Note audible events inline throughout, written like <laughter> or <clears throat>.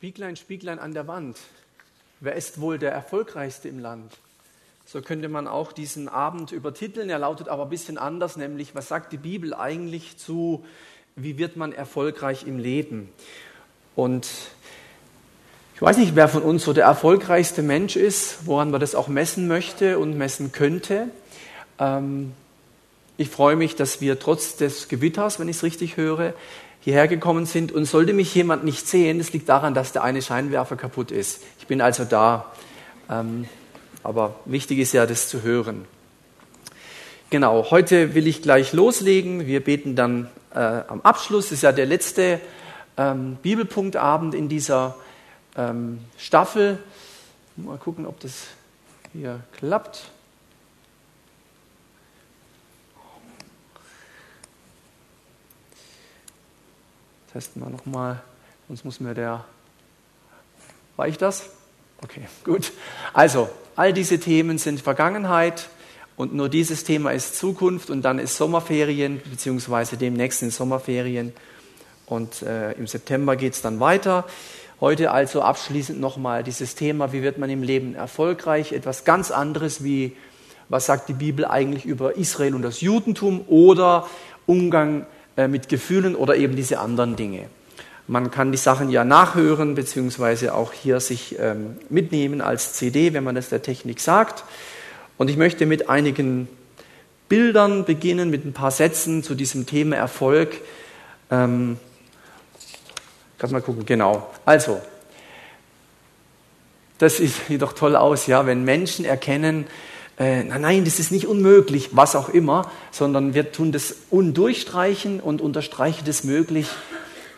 Spieglein, Spieglein an der Wand. Wer ist wohl der Erfolgreichste im Land? So könnte man auch diesen Abend übertiteln. Er lautet aber ein bisschen anders, nämlich was sagt die Bibel eigentlich zu, wie wird man erfolgreich im Leben? Und ich weiß nicht, wer von uns so der erfolgreichste Mensch ist, woran man das auch messen möchte und messen könnte. Ähm, ich freue mich, dass wir trotz des Gewitters, wenn ich es richtig höre, hierher gekommen sind. Und sollte mich jemand nicht sehen, das liegt daran, dass der eine Scheinwerfer kaputt ist. Ich bin also da. Ähm, aber wichtig ist ja, das zu hören. Genau, heute will ich gleich loslegen. Wir beten dann äh, am Abschluss. Das ist ja der letzte ähm, Bibelpunktabend in dieser ähm, Staffel. Mal gucken, ob das hier klappt. Testen wir nochmal, sonst muss mir der. Reicht das? Okay, gut. Also, all diese Themen sind Vergangenheit und nur dieses Thema ist Zukunft und dann ist Sommerferien, beziehungsweise demnächst in Sommerferien. Und äh, im September geht es dann weiter. Heute also abschließend nochmal dieses Thema, wie wird man im Leben erfolgreich? Etwas ganz anderes wie, was sagt die Bibel eigentlich über Israel und das Judentum oder Umgang äh, mit Gefühlen oder eben diese anderen Dinge. Man kann die Sachen ja nachhören, beziehungsweise auch hier sich ähm, mitnehmen als CD, wenn man das der Technik sagt. Und ich möchte mit einigen Bildern beginnen, mit ein paar Sätzen zu diesem Thema Erfolg. Ähm, Kannst mal gucken, genau. Also, das sieht <laughs> doch toll aus, ja, wenn Menschen erkennen, äh, nein, nein, das ist nicht unmöglich, was auch immer, sondern wir tun das undurchstreichen und unterstreichen das möglich.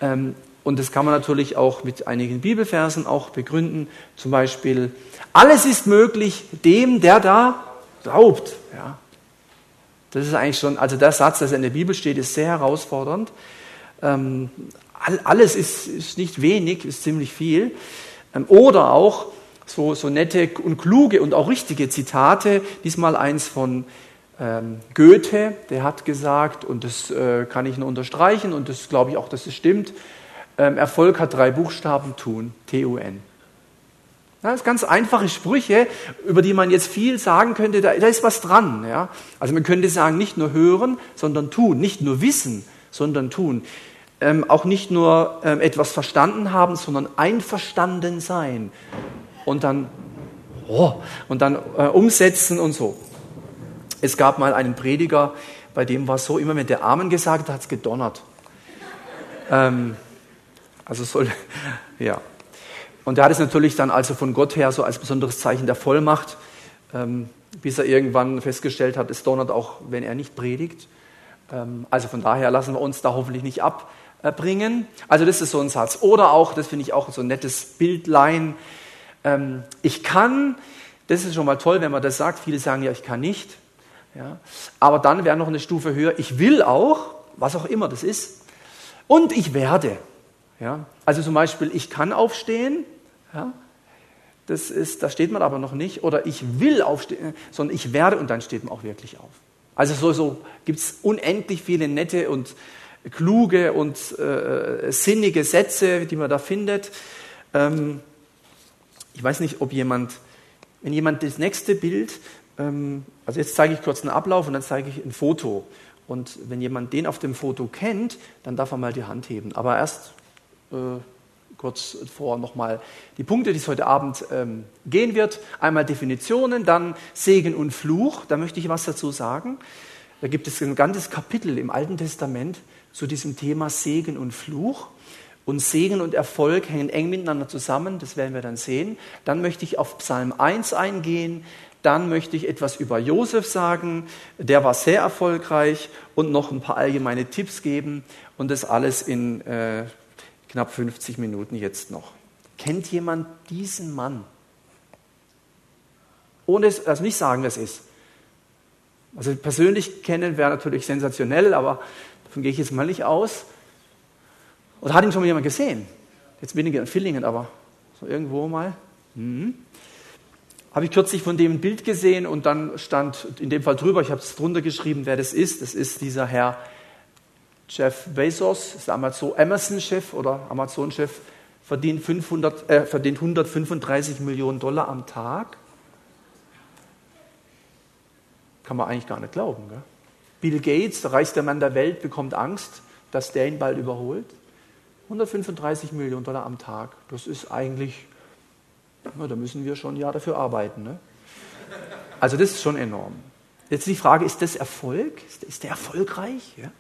Ähm, und das kann man natürlich auch mit einigen Bibelversen auch begründen. Zum Beispiel, alles ist möglich dem, der da glaubt. Ja. Das ist eigentlich schon, also der Satz, der in der Bibel steht, ist sehr herausfordernd. Ähm, alles ist, ist, nicht wenig, ist ziemlich viel. Ähm, oder auch, so, so nette und kluge und auch richtige Zitate. Diesmal eins von ähm, Goethe, der hat gesagt, und das äh, kann ich nur unterstreichen, und das glaube ich auch, dass es stimmt, ähm, Erfolg hat drei Buchstaben, tun, T-U-N. das sind ganz einfache Sprüche, über die man jetzt viel sagen könnte, da, da ist was dran. Ja? Also man könnte sagen, nicht nur hören, sondern tun, nicht nur wissen, sondern tun. Ähm, auch nicht nur ähm, etwas verstanden haben, sondern einverstanden sein und dann, oh, und dann äh, umsetzen und so. Es gab mal einen Prediger, bei dem war es so, immer wenn der Amen gesagt hat, hat es gedonnert. Ähm, also soll, <laughs> ja. Und er hat es natürlich dann also von Gott her so als besonderes Zeichen der Vollmacht, ähm, bis er irgendwann festgestellt hat, es donnert auch, wenn er nicht predigt. Ähm, also von daher lassen wir uns da hoffentlich nicht abbringen. Also das ist so ein Satz. Oder auch, das finde ich auch so ein nettes Bildlein, ähm, ich kann, das ist schon mal toll, wenn man das sagt. Viele sagen ja, ich kann nicht. Ja. Aber dann wäre noch eine Stufe höher, ich will auch, was auch immer das ist. Und ich werde. Ja. Also zum Beispiel, ich kann aufstehen. Ja. Das ist, da steht man aber noch nicht. Oder ich will aufstehen, sondern ich werde und dann steht man auch wirklich auf. Also so, so gibt es unendlich viele nette und kluge und äh, sinnige Sätze, die man da findet. Ähm, ich weiß nicht, ob jemand, wenn jemand das nächste Bild, ähm, also jetzt zeige ich kurz einen Ablauf und dann zeige ich ein Foto. Und wenn jemand den auf dem Foto kennt, dann darf er mal die Hand heben. Aber erst äh, kurz vor nochmal die Punkte, die es heute Abend ähm, gehen wird. Einmal Definitionen, dann Segen und Fluch. Da möchte ich was dazu sagen. Da gibt es ein ganzes Kapitel im Alten Testament zu diesem Thema Segen und Fluch. Und Segen und Erfolg hängen eng miteinander zusammen, das werden wir dann sehen. Dann möchte ich auf Psalm 1 eingehen, dann möchte ich etwas über Josef sagen, der war sehr erfolgreich und noch ein paar allgemeine Tipps geben und das alles in äh, knapp 50 Minuten jetzt noch. Kennt jemand diesen Mann? Ohne es, also nicht sagen, wer es ist. Also persönlich kennen wäre natürlich sensationell, aber davon gehe ich jetzt mal nicht aus. Oder hat ihn schon mal jemand gesehen? Jetzt weniger in Villingen, aber so irgendwo mal. Mhm. Habe ich kürzlich von dem ein Bild gesehen und dann stand in dem Fall drüber, ich habe es drunter geschrieben, wer das ist. Das ist dieser Herr Jeff Bezos, ist der Amazon-Chef oder Amazon-Chef verdient, 500, äh, verdient 135 Millionen Dollar am Tag. Kann man eigentlich gar nicht glauben. Gell? Bill Gates, der reichste Mann der Welt, bekommt Angst, dass der ihn bald überholt. 135 Millionen Dollar am Tag. Das ist eigentlich, na, da müssen wir schon ein Jahr dafür arbeiten. Ne? Also das ist schon enorm. Jetzt die Frage, ist das Erfolg? Ist der erfolgreich? Ja?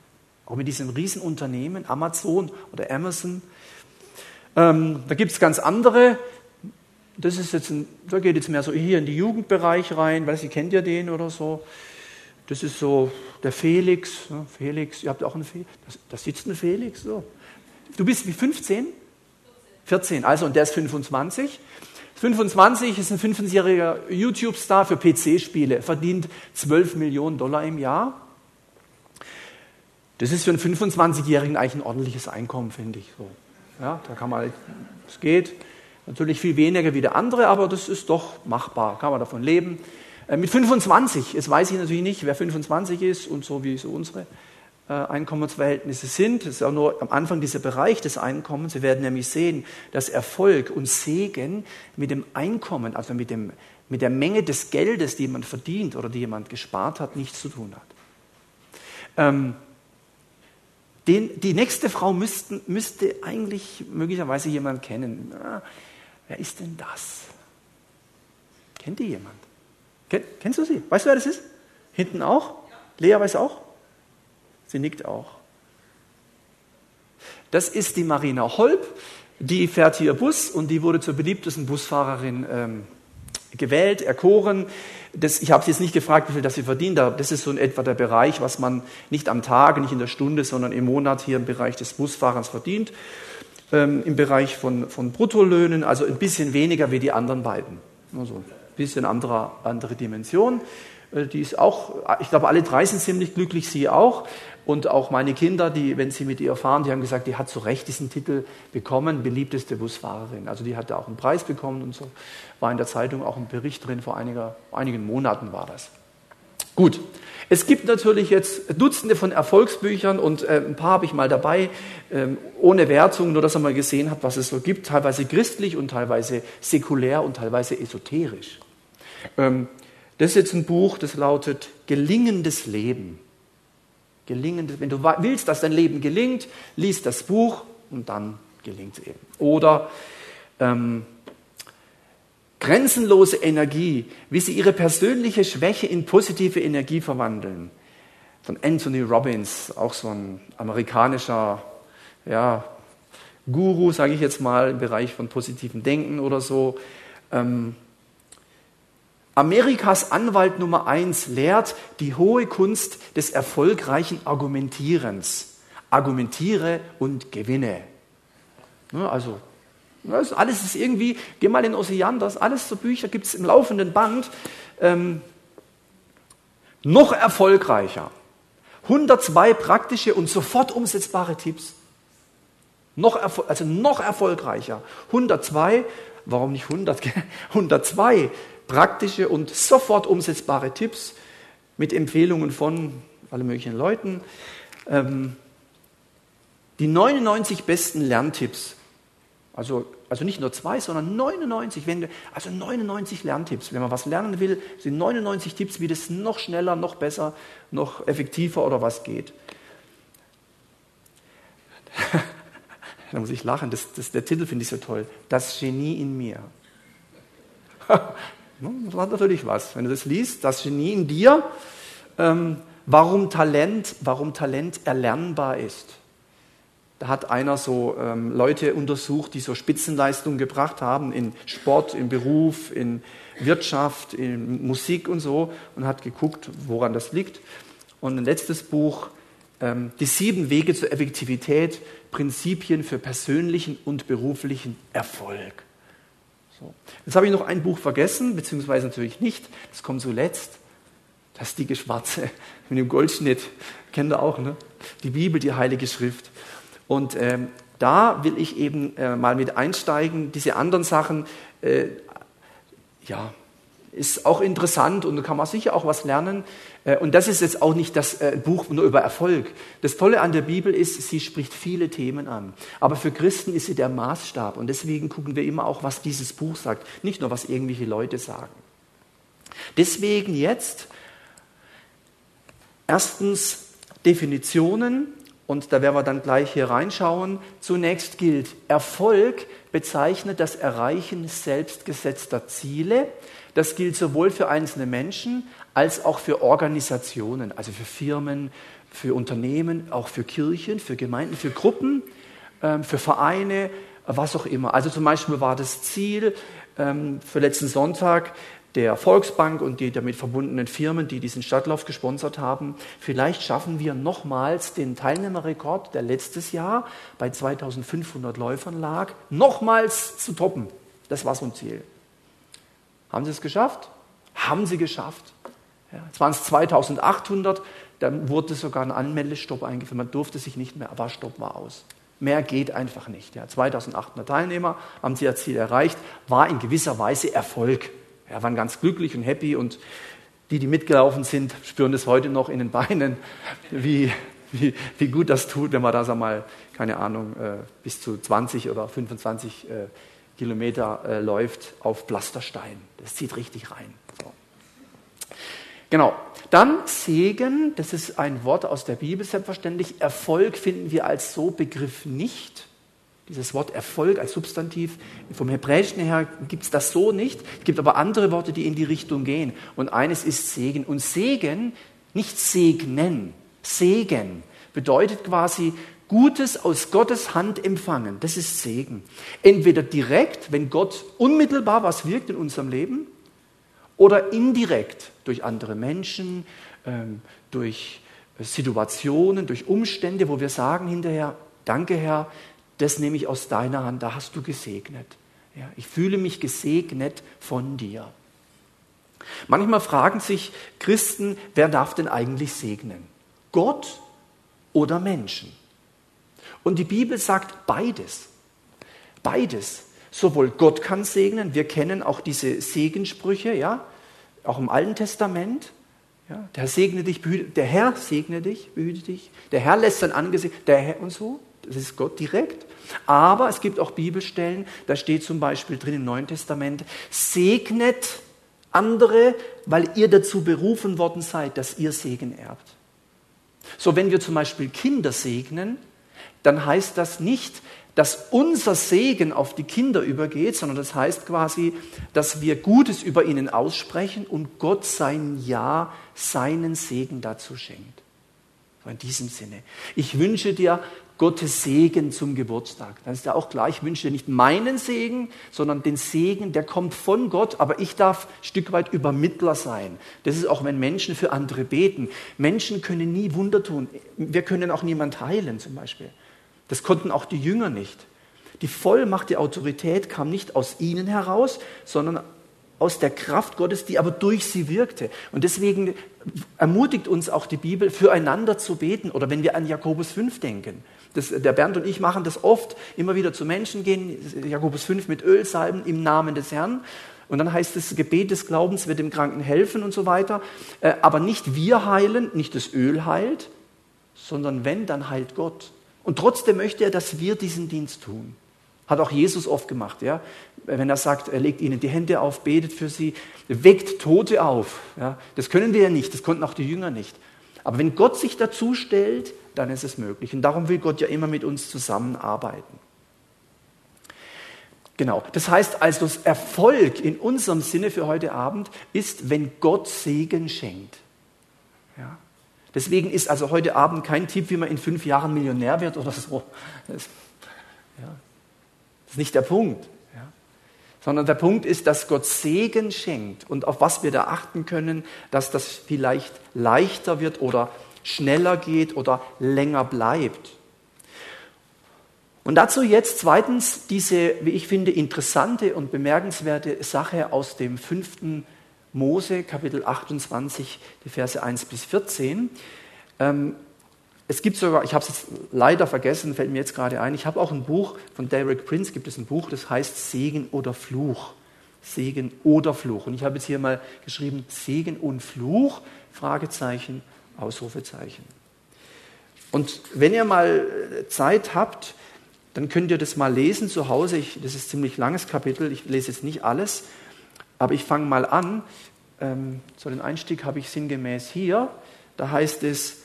Auch mit diesen Riesenunternehmen, Amazon oder Amazon. Ähm, da gibt es ganz andere. Das ist jetzt ein, da geht jetzt mehr so hier in den Jugendbereich rein, weil Sie kennt ja den oder so. Das ist so der Felix. Ne? Felix, ihr habt auch einen Felix. Da sitzt ein Felix. So. Du bist wie 15? 14, also und der ist 25. 25 ist ein 25-jähriger YouTube-Star für PC-Spiele, verdient 12 Millionen Dollar im Jahr. Das ist für einen 25-Jährigen eigentlich ein ordentliches Einkommen, finde ich. So. Ja, da kann man, es geht natürlich viel weniger wie der andere, aber das ist doch machbar, kann man davon leben. Äh, mit 25, jetzt weiß ich natürlich nicht, wer 25 ist und so wie so unsere Einkommensverhältnisse sind. Das ist auch nur am Anfang dieser Bereich des Einkommens. Sie werden nämlich sehen, dass Erfolg und Segen mit dem Einkommen, also mit, dem, mit der Menge des Geldes, die jemand verdient oder die jemand gespart hat, nichts zu tun hat. Ähm, den, die nächste Frau müssten, müsste eigentlich möglicherweise jemand kennen. Na, wer ist denn das? Kennt die jemand? Kenn, kennst du sie? Weißt du, wer das ist? Hinten auch? Lea weiß auch? Sie nickt auch. Das ist die Marina Holb, die fährt hier Bus und die wurde zur beliebtesten Busfahrerin ähm, gewählt, erkoren. Das, ich habe sie jetzt nicht gefragt, wie viel das sie verdient. Das ist so in etwa der Bereich, was man nicht am Tag, nicht in der Stunde, sondern im Monat hier im Bereich des Busfahrens verdient. Ähm, Im Bereich von, von Bruttolöhnen, also ein bisschen weniger wie die anderen beiden. Also ein bisschen anderer, andere Dimension. Äh, die ist auch, ich glaube, alle drei sind ziemlich glücklich, sie auch. Und auch meine Kinder, die, wenn sie mit ihr fahren, die haben gesagt, die hat zu Recht diesen Titel bekommen, beliebteste Busfahrerin. Also die hatte auch einen Preis bekommen und so. War in der Zeitung auch ein Bericht drin, vor einiger, einigen Monaten war das. Gut, es gibt natürlich jetzt Dutzende von Erfolgsbüchern und äh, ein paar habe ich mal dabei, äh, ohne Wertung, nur dass man mal gesehen hat, was es so gibt, teilweise christlich und teilweise säkulär und teilweise esoterisch. Ähm, das ist jetzt ein Buch, das lautet Gelingendes Leben. Gelingendes, wenn du willst, dass dein Leben gelingt, lies das Buch und dann gelingt es eben. Oder ähm, Grenzenlose Energie, wie sie ihre persönliche Schwäche in positive Energie verwandeln. Von Anthony Robbins, auch so ein amerikanischer ja, Guru, sage ich jetzt mal, im Bereich von positivem Denken oder so. Ähm, Amerikas Anwalt Nummer eins lehrt die hohe Kunst des erfolgreichen Argumentierens. Argumentiere und gewinne. Also, das alles ist irgendwie, geh mal in Oceanders, alles so Bücher gibt es im laufenden Band. Ähm, noch erfolgreicher. 102 praktische und sofort umsetzbare Tipps. Noch, also noch erfolgreicher. 102, warum nicht 100? 102 praktische und sofort umsetzbare Tipps mit Empfehlungen von allen möglichen Leuten. Ähm, die 99 besten Lerntipps, also, also nicht nur zwei, sondern 99, wenn, also 99 Lerntipps. Wenn man was lernen will, sind 99 Tipps, wie das noch schneller, noch besser, noch effektiver oder was geht. <laughs> da muss ich lachen, das, das, der Titel finde ich so toll. Das Genie in mir. <laughs> Das hat natürlich was. Wenn du das liest, das Genie in dir, ähm, warum, Talent, warum Talent erlernbar ist. Da hat einer so ähm, Leute untersucht, die so Spitzenleistungen gebracht haben in Sport, im Beruf, in Wirtschaft, in Musik und so und hat geguckt, woran das liegt. Und ein letztes Buch, ähm, die sieben Wege zur Effektivität, Prinzipien für persönlichen und beruflichen Erfolg. So. Jetzt habe ich noch ein Buch vergessen, beziehungsweise natürlich nicht, das kommt zuletzt. Das die Schwarze <laughs> mit dem Goldschnitt. Kennt ihr auch, ne? Die Bibel, die Heilige Schrift. Und ähm, da will ich eben äh, mal mit einsteigen. Diese anderen Sachen, äh, ja, ist auch interessant und da kann man sicher auch was lernen. Äh, und das ist jetzt auch nicht das äh, Buch nur über Erfolg. Das Tolle an der Bibel ist, sie spricht viele Themen an. Aber für Christen ist sie der Maßstab. Und deswegen gucken wir immer auch, was dieses Buch sagt. Nicht nur, was irgendwelche Leute sagen. Deswegen jetzt erstens Definitionen. Und da werden wir dann gleich hier reinschauen. Zunächst gilt, Erfolg bezeichnet das Erreichen selbstgesetzter Ziele. Das gilt sowohl für einzelne Menschen als auch für Organisationen, also für Firmen, für Unternehmen, auch für Kirchen, für Gemeinden, für Gruppen, ähm, für Vereine, was auch immer. Also zum Beispiel war das Ziel ähm, für letzten Sonntag der Volksbank und die damit verbundenen Firmen, die diesen Stadtlauf gesponsert haben. Vielleicht schaffen wir nochmals den Teilnehmerrekord, der letztes Jahr bei 2500 Läufern lag, nochmals zu toppen. Das war so ein Ziel. Haben sie es geschafft? Haben sie geschafft. Ja, es waren es 2800, dann wurde sogar ein Anmeldestopp eingeführt. Man durfte sich nicht mehr, aber Stopp war aus. Mehr geht einfach nicht. Ja, 2800 Teilnehmer haben sie ihr Ziel erreicht, war in gewisser Weise Erfolg. Ja, waren ganz glücklich und happy und die, die mitgelaufen sind, spüren das heute noch in den Beinen, wie, wie, wie gut das tut, wenn man da, sag mal, keine Ahnung, äh, bis zu 20 oder 25 äh, Kilometer äh, läuft auf Pflasterstein. Das zieht richtig rein. So. Genau. Dann Segen, das ist ein Wort aus der Bibel selbstverständlich. Erfolg finden wir als so Begriff nicht. Dieses Wort Erfolg als Substantiv, vom Hebräischen her gibt es das so nicht. Es gibt aber andere Worte, die in die Richtung gehen. Und eines ist Segen. Und Segen, nicht segnen, Segen bedeutet quasi Gutes aus Gottes Hand empfangen. Das ist Segen. Entweder direkt, wenn Gott unmittelbar was wirkt in unserem Leben, oder indirekt durch andere Menschen, ähm, durch Situationen, durch Umstände, wo wir sagen hinterher, danke Herr, das nehme ich aus deiner Hand, da hast du gesegnet. Ja, ich fühle mich gesegnet von dir. Manchmal fragen sich Christen, wer darf denn eigentlich segnen? Gott oder Menschen? Und die Bibel sagt beides. Beides. Sowohl Gott kann segnen, wir kennen auch diese Segensprüche, ja, auch im Alten Testament. Ja, der segne dich, behüte, der Herr segne dich, behüte dich, der Herr lässt sein Angesicht, der Herr und so, das ist Gott direkt. Aber es gibt auch Bibelstellen, da steht zum Beispiel drin im Neuen Testament, segnet andere, weil ihr dazu berufen worden seid, dass ihr Segen erbt. So, wenn wir zum Beispiel Kinder segnen, dann heißt das nicht, dass unser Segen auf die Kinder übergeht, sondern das heißt quasi, dass wir Gutes über ihnen aussprechen und Gott sein Ja, seinen Segen dazu schenkt. In diesem Sinne. Ich wünsche dir Gottes Segen zum Geburtstag. Dann ist ja auch klar, ich wünsche dir nicht meinen Segen, sondern den Segen, der kommt von Gott, aber ich darf ein Stück weit Übermittler sein. Das ist auch, wenn Menschen für andere beten. Menschen können nie Wunder tun. Wir können auch niemand heilen zum Beispiel. Das konnten auch die Jünger nicht. Die Vollmacht, die Autorität kam nicht aus ihnen heraus, sondern aus der Kraft Gottes, die aber durch sie wirkte. Und deswegen ermutigt uns auch die Bibel, füreinander zu beten. Oder wenn wir an Jakobus 5 denken. Das, der Bernd und ich machen das oft, immer wieder zu Menschen gehen, Jakobus 5 mit Öl salben im Namen des Herrn. Und dann heißt es, Gebet des Glaubens wird dem Kranken helfen und so weiter. Äh, aber nicht wir heilen, nicht das Öl heilt, sondern wenn, dann heilt Gott. Und trotzdem möchte er, dass wir diesen Dienst tun. Hat auch Jesus oft gemacht, ja. Wenn er sagt, er legt ihnen die Hände auf, betet für sie, weckt Tote auf. Ja. Das können wir ja nicht, das konnten auch die Jünger nicht. Aber wenn Gott sich dazu stellt, dann ist es möglich. Und darum will Gott ja immer mit uns zusammenarbeiten. Genau. Das heißt also, das Erfolg in unserem Sinne für heute Abend ist, wenn Gott Segen schenkt. Ja. Deswegen ist also heute Abend kein Tipp, wie man in fünf Jahren Millionär wird oder so. Das, ja, das ist nicht der Punkt. Ja. Sondern der Punkt ist, dass Gott Segen schenkt und auf was wir da achten können, dass das vielleicht leichter wird oder schneller geht oder länger bleibt. Und dazu jetzt zweitens diese, wie ich finde, interessante und bemerkenswerte Sache aus dem fünften Mose, Kapitel 28, die Verse 1 bis 14. Ähm, es gibt sogar, ich habe es jetzt leider vergessen, fällt mir jetzt gerade ein, ich habe auch ein Buch von Derek Prince, gibt es ein Buch, das heißt Segen oder Fluch. Segen oder Fluch. Und ich habe jetzt hier mal geschrieben Segen und Fluch, Fragezeichen, Ausrufezeichen. Und wenn ihr mal Zeit habt, dann könnt ihr das mal lesen zu Hause. Ich, das ist ein ziemlich langes Kapitel, ich lese jetzt nicht alles, aber ich fange mal an. Ähm, so den Einstieg habe ich sinngemäß hier. Da heißt es,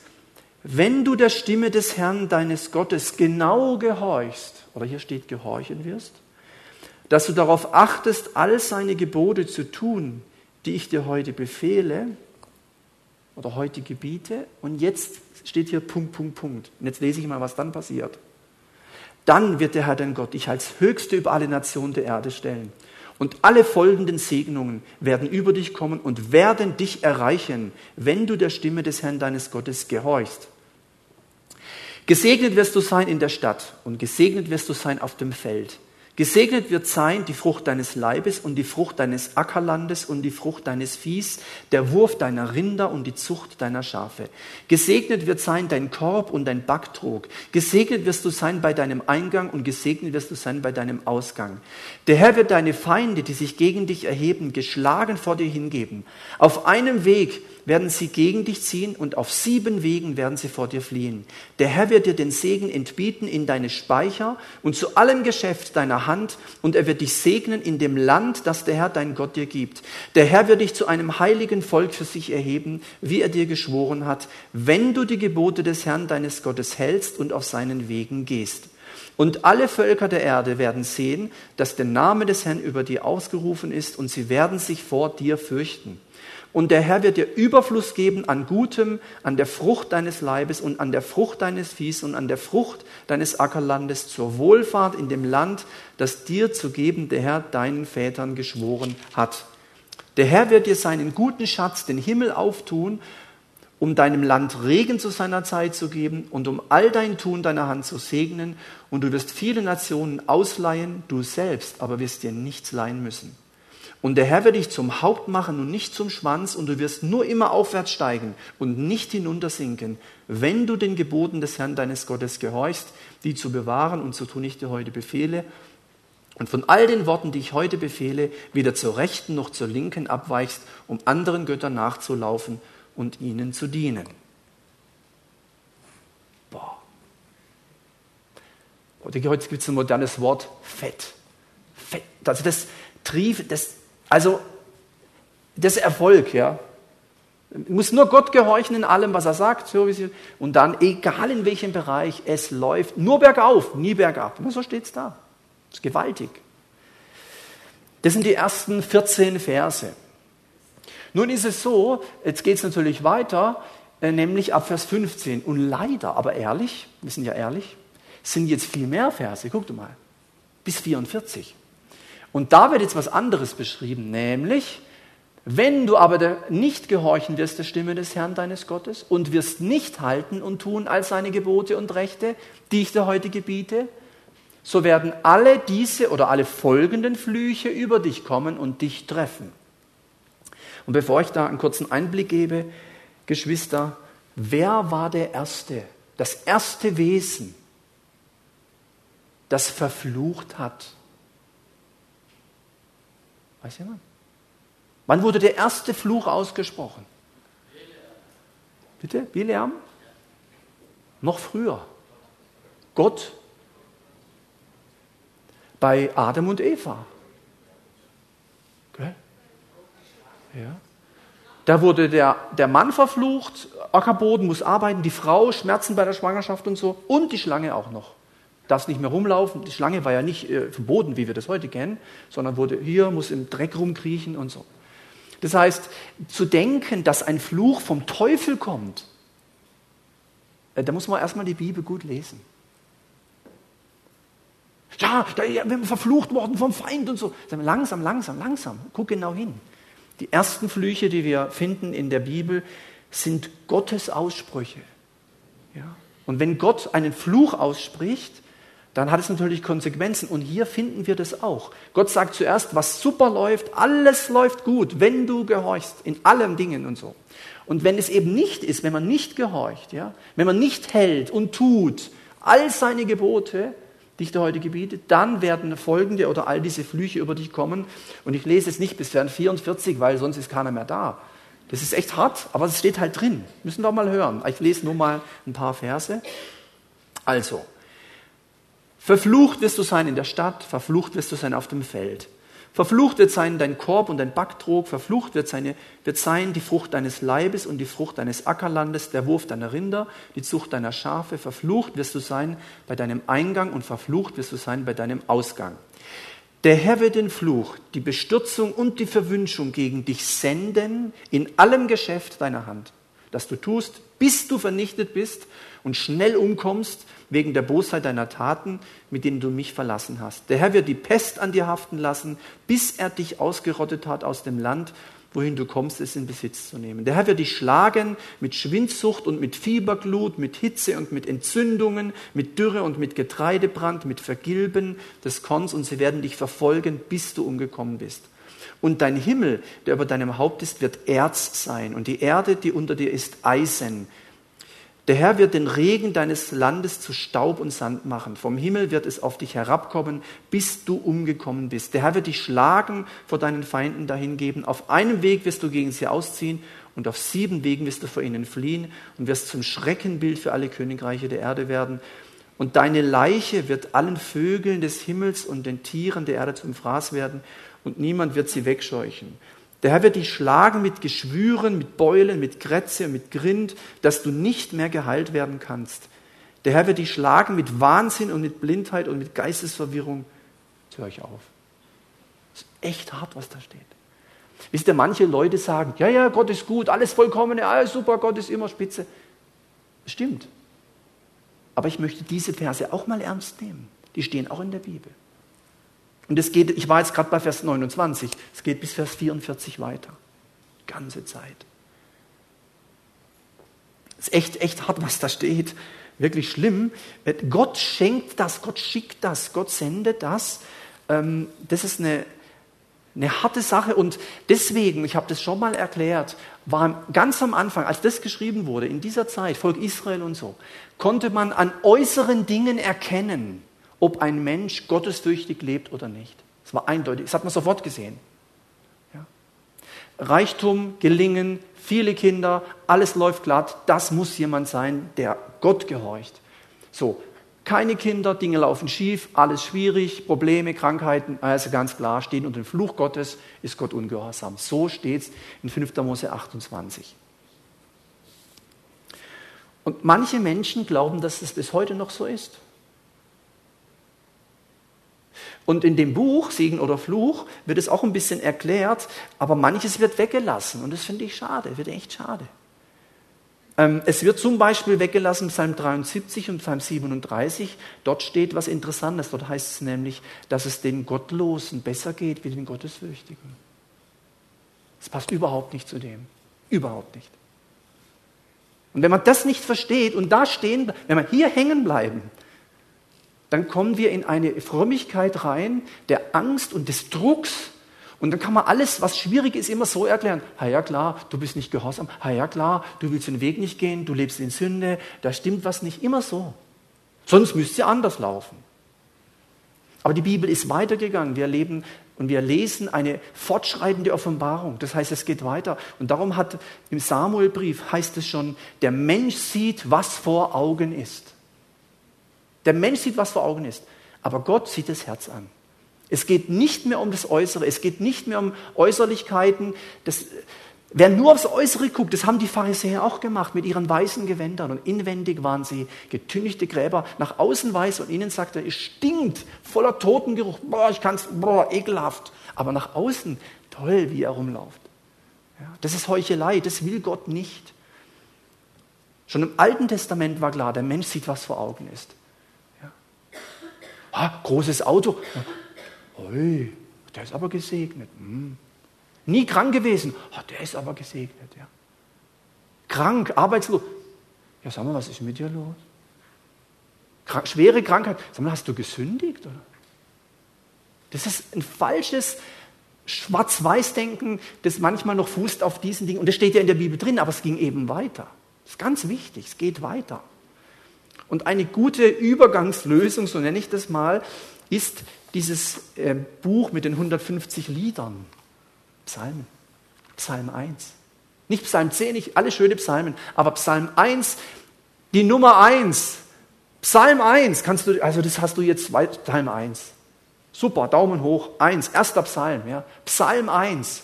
wenn du der Stimme des Herrn deines Gottes genau gehorchst, oder hier steht gehorchen wirst, dass du darauf achtest, all seine Gebote zu tun, die ich dir heute befehle oder heute gebiete. Und jetzt steht hier Punkt, Punkt, Punkt. Und jetzt lese ich mal, was dann passiert. Dann wird der Herr dein Gott dich als Höchste über alle Nationen der Erde stellen. Und alle folgenden Segnungen werden über dich kommen und werden dich erreichen, wenn du der Stimme des Herrn deines Gottes gehorchst. Gesegnet wirst du sein in der Stadt und gesegnet wirst du sein auf dem Feld. Gesegnet wird sein die Frucht deines Leibes und die Frucht deines Ackerlandes und die Frucht deines Viehs, der Wurf deiner Rinder und die Zucht deiner Schafe. Gesegnet wird sein dein Korb und dein Backtrog. Gesegnet wirst du sein bei deinem Eingang und gesegnet wirst du sein bei deinem Ausgang. Der Herr wird deine Feinde, die sich gegen dich erheben, geschlagen vor dir hingeben. Auf einem Weg werden sie gegen dich ziehen und auf sieben Wegen werden sie vor dir fliehen. Der Herr wird dir den Segen entbieten in deine Speicher und zu allem Geschäft deiner Hand und er wird dich segnen in dem Land, das der Herr dein Gott dir gibt. Der Herr wird dich zu einem heiligen Volk für sich erheben, wie er dir geschworen hat, wenn du die Gebote des Herrn deines Gottes hältst und auf seinen Wegen gehst. Und alle Völker der Erde werden sehen, dass der Name des Herrn über dir ausgerufen ist, und sie werden sich vor dir fürchten. Und der Herr wird dir Überfluss geben an Gutem, an der Frucht deines Leibes und an der Frucht deines Viehs und an der Frucht deines Ackerlandes zur Wohlfahrt in dem Land, das dir zu geben der Herr deinen Vätern geschworen hat. Der Herr wird dir seinen guten Schatz, den Himmel auftun, um deinem Land Regen zu seiner Zeit zu geben und um all dein Tun deiner Hand zu segnen. Und du wirst viele Nationen ausleihen, du selbst aber wirst dir nichts leihen müssen. Und der Herr wird dich zum Haupt machen und nicht zum Schwanz, und du wirst nur immer aufwärts steigen und nicht hinuntersinken, wenn du den Geboten des Herrn deines Gottes gehorchst, die zu bewahren und zu tun ich dir heute befehle. Und von all den Worten, die ich heute befehle, weder zur rechten noch zur linken abweichst, um anderen Göttern nachzulaufen und ihnen zu dienen. Boah. Heute gibt es ein modernes Wort, Fett. Fett. Also das, Trief, das also, das ist Erfolg, ja. Du musst nur Gott gehorchen in allem, was er sagt, so wie sie, und dann, egal in welchem Bereich, es läuft nur bergauf, nie bergab. Und so steht es da. Das ist gewaltig. Das sind die ersten 14 Verse. Nun ist es so, jetzt geht es natürlich weiter, äh, nämlich ab Vers 15. Und leider, aber ehrlich, wir sind ja ehrlich, sind jetzt viel mehr Verse. Guck mal, bis 44. Und da wird jetzt was anderes beschrieben, nämlich, wenn du aber nicht gehorchen wirst der Stimme des Herrn deines Gottes und wirst nicht halten und tun all seine Gebote und Rechte, die ich dir heute gebiete, so werden alle diese oder alle folgenden Flüche über dich kommen und dich treffen. Und bevor ich da einen kurzen Einblick gebe, Geschwister, wer war der Erste, das erste Wesen, das verflucht hat? Weiß jemand? Wann wurde der erste Fluch ausgesprochen? Bitte? Bileam? Noch früher. Gott bei Adam und Eva. Okay. Ja. Da wurde der, der Mann verflucht, Ackerboden muss arbeiten, die Frau Schmerzen bei der Schwangerschaft und so und die Schlange auch noch darfst nicht mehr rumlaufen. Die Schlange war ja nicht äh, verboten, wie wir das heute kennen, sondern wurde hier, muss im Dreck rumkriechen und so. Das heißt, zu denken, dass ein Fluch vom Teufel kommt, äh, da muss man erstmal die Bibel gut lesen. Ja, da sind wir verflucht worden vom Feind und so. Langsam, langsam, langsam. Guck genau hin. Die ersten Flüche, die wir finden in der Bibel, sind Gottes Aussprüche. Ja? Und wenn Gott einen Fluch ausspricht, dann hat es natürlich Konsequenzen. Und hier finden wir das auch. Gott sagt zuerst, was super läuft, alles läuft gut, wenn du gehorchst, in allen Dingen und so. Und wenn es eben nicht ist, wenn man nicht gehorcht, ja, wenn man nicht hält und tut all seine Gebote, die ich dir heute gebiete, dann werden folgende oder all diese Flüche über dich kommen. Und ich lese es nicht bis Vers 44, weil sonst ist keiner mehr da. Das ist echt hart, aber es steht halt drin. Müssen wir mal hören. Ich lese nur mal ein paar Verse. Also, verflucht wirst du sein in der Stadt, verflucht wirst du sein auf dem Feld. Verflucht wird sein dein Korb und dein Backtrog, verflucht wird, seine, wird sein die Frucht deines Leibes und die Frucht deines Ackerlandes, der Wurf deiner Rinder, die Zucht deiner Schafe. Verflucht wirst du sein bei deinem Eingang und verflucht wirst du sein bei deinem Ausgang. Der Herr wird den Fluch, die Bestürzung und die Verwünschung gegen dich senden in allem Geschäft deiner Hand, das du tust, bis du vernichtet bist und schnell umkommst wegen der Bosheit deiner Taten, mit denen du mich verlassen hast. Der Herr wird die Pest an dir haften lassen, bis er dich ausgerottet hat aus dem Land, wohin du kommst, es in Besitz zu nehmen. Der Herr wird dich schlagen mit Schwindsucht und mit Fieberglut, mit Hitze und mit Entzündungen, mit Dürre und mit Getreidebrand, mit Vergilben des Korns und sie werden dich verfolgen, bis du umgekommen bist. Und dein Himmel, der über deinem Haupt ist, wird Erz sein und die Erde, die unter dir ist, Eisen. Der Herr wird den Regen deines Landes zu Staub und Sand machen. Vom Himmel wird es auf dich herabkommen, bis du umgekommen bist. Der Herr wird dich schlagen, vor deinen Feinden dahingeben. Auf einem Weg wirst du gegen sie ausziehen und auf sieben Wegen wirst du vor ihnen fliehen und wirst zum Schreckenbild für alle Königreiche der Erde werden. Und deine Leiche wird allen Vögeln des Himmels und den Tieren der Erde zum Fraß werden und niemand wird sie wegscheuchen. Der Herr wird dich schlagen mit Geschwüren, mit Beulen, mit Krätze mit Grind, dass du nicht mehr geheilt werden kannst. Der Herr wird dich schlagen mit Wahnsinn und mit Blindheit und mit Geistesverwirrung. Jetzt höre ich auf. Das ist echt hart, was da steht. Wisst ihr, manche Leute sagen, ja, ja, Gott ist gut, alles vollkommen, alles super, Gott ist immer spitze. Stimmt. Aber ich möchte diese Verse auch mal ernst nehmen. Die stehen auch in der Bibel. Und es geht, ich war jetzt gerade bei Vers 29, es geht bis Vers 44 weiter. Ganze Zeit. Es ist echt, echt hart, was da steht. Wirklich schlimm. Äh, Gott schenkt das, Gott schickt das, Gott sendet das. Ähm, das ist eine, eine harte Sache und deswegen, ich habe das schon mal erklärt, war ganz am Anfang, als das geschrieben wurde, in dieser Zeit, Volk Israel und so, konnte man an äußeren Dingen erkennen, ob ein Mensch gottesfürchtig lebt oder nicht. Das war eindeutig, das hat man sofort gesehen. Ja. Reichtum, Gelingen, viele Kinder, alles läuft glatt, das muss jemand sein, der Gott gehorcht. So, keine Kinder, Dinge laufen schief, alles schwierig, Probleme, Krankheiten, also ganz klar, stehen unter dem Fluch Gottes, ist Gott ungehorsam. So steht es in 5. Mose 28. Und manche Menschen glauben, dass es bis heute noch so ist. Und in dem Buch Segen oder Fluch wird es auch ein bisschen erklärt, aber manches wird weggelassen und das finde ich schade, wird echt schade. Ähm, es wird zum Beispiel weggelassen Psalm 73 und Psalm 37. Dort steht was Interessantes. Dort heißt es nämlich, dass es den Gottlosen besser geht wie den Gottesfürchtigen. Das passt überhaupt nicht zu dem. Überhaupt nicht. Und wenn man das nicht versteht und da stehen, wenn wir hier hängen bleiben, dann kommen wir in eine Frömmigkeit rein, der Angst und des Drucks. Und dann kann man alles, was schwierig ist, immer so erklären. Ha ja klar, du bist nicht gehorsam. Ha ja klar, du willst den Weg nicht gehen, du lebst in Sünde, da stimmt was nicht. Immer so. Sonst müsste es anders laufen. Aber die Bibel ist weitergegangen. Wir leben und wir lesen eine fortschreitende Offenbarung. Das heißt, es geht weiter. Und darum hat im Samuelbrief heißt es schon, der Mensch sieht, was vor Augen ist. Der Mensch sieht, was vor Augen ist, aber Gott sieht das Herz an. Es geht nicht mehr um das Äußere, es geht nicht mehr um Äußerlichkeiten. Das, wer nur aufs Äußere guckt, das haben die Pharisäer auch gemacht mit ihren weißen Gewändern und inwendig waren sie getünchte Gräber. Nach außen weiß und innen sagt er, es stinkt, voller Totengeruch, boah, ich kann's, boah, ekelhaft. Aber nach außen, toll, wie er rumläuft. Ja, das ist Heuchelei, das will Gott nicht. Schon im Alten Testament war klar, der Mensch sieht, was vor Augen ist. Ah, großes Auto. Ui, der ist aber gesegnet. Hm. Nie krank gewesen. Ah, der ist aber gesegnet. Ja. Krank, arbeitslos. Ja, sag mal, was ist mit dir los? Krank, schwere Krankheit. Sag mal, hast du gesündigt? Oder? Das ist ein falsches Schwarz-Weiß-Denken, das manchmal noch fußt auf diesen Dingen. Und das steht ja in der Bibel drin, aber es ging eben weiter. Das ist ganz wichtig, es geht weiter. Und eine gute Übergangslösung, so nenne ich das mal, ist dieses äh, Buch mit den 150 Liedern. Psalmen. Psalm 1. Nicht Psalm 10, nicht alle schöne Psalmen, aber Psalm 1, die Nummer 1. Psalm 1, kannst du, also das hast du jetzt, Psalm 1. Super, Daumen hoch, 1, erster Psalm, ja. Psalm 1.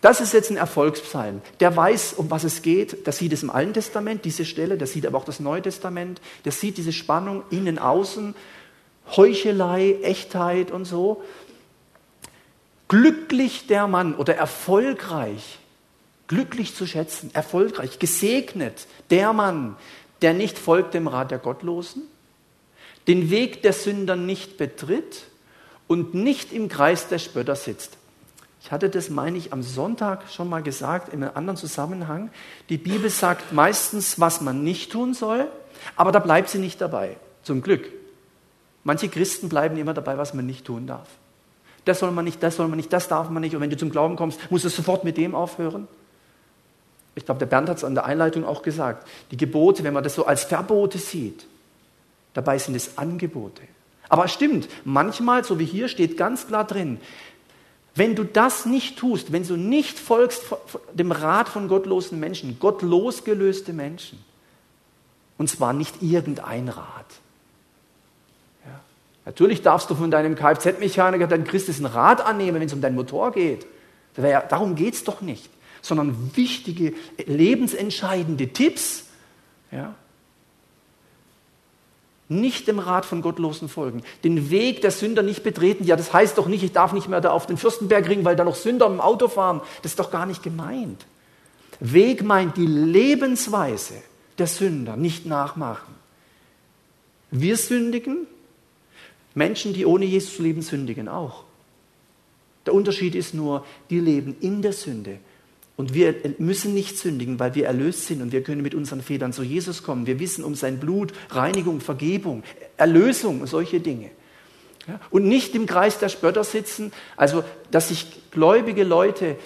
Das ist jetzt ein Erfolgspsalm. Der weiß, um was es geht. Der sieht es im Alten Testament, diese Stelle. Der sieht aber auch das Neue Testament. Der sieht diese Spannung innen, außen, Heuchelei, Echtheit und so. Glücklich der Mann oder erfolgreich, glücklich zu schätzen, erfolgreich, gesegnet der Mann, der nicht folgt dem Rat der Gottlosen, den Weg der Sünder nicht betritt und nicht im Kreis der Spötter sitzt. Ich hatte das, meine ich, am Sonntag schon mal gesagt, in einem anderen Zusammenhang. Die Bibel sagt meistens, was man nicht tun soll, aber da bleibt sie nicht dabei. Zum Glück. Manche Christen bleiben immer dabei, was man nicht tun darf. Das soll man nicht, das soll man nicht, das darf man nicht. Und wenn du zum Glauben kommst, musst du sofort mit dem aufhören. Ich glaube, der Bernd hat es an der Einleitung auch gesagt. Die Gebote, wenn man das so als Verbote sieht, dabei sind es Angebote. Aber es stimmt, manchmal, so wie hier steht ganz klar drin, wenn du das nicht tust, wenn du nicht folgst dem Rat von gottlosen Menschen, gottlos gelöste Menschen, und zwar nicht irgendein Rat. Ja. Natürlich darfst du von deinem Kfz-Mechaniker deinen christlichen Rat annehmen, wenn es um deinen Motor geht. Darum geht es doch nicht, sondern wichtige, lebensentscheidende Tipps. Ja, nicht dem Rat von Gottlosen folgen, den Weg der Sünder nicht betreten. Ja, das heißt doch nicht, ich darf nicht mehr da auf den Fürstenberg ringen, weil da noch Sünder im Auto fahren. Das ist doch gar nicht gemeint. Weg meint die Lebensweise der Sünder, nicht nachmachen. Wir sündigen, Menschen, die ohne Jesus leben, sündigen auch. Der Unterschied ist nur, die leben in der Sünde und wir müssen nicht sündigen, weil wir erlöst sind und wir können mit unseren Federn zu Jesus kommen. Wir wissen um sein Blut, Reinigung, Vergebung, Erlösung, solche Dinge. Und nicht im Kreis der Spötter sitzen, also dass sich gläubige Leute,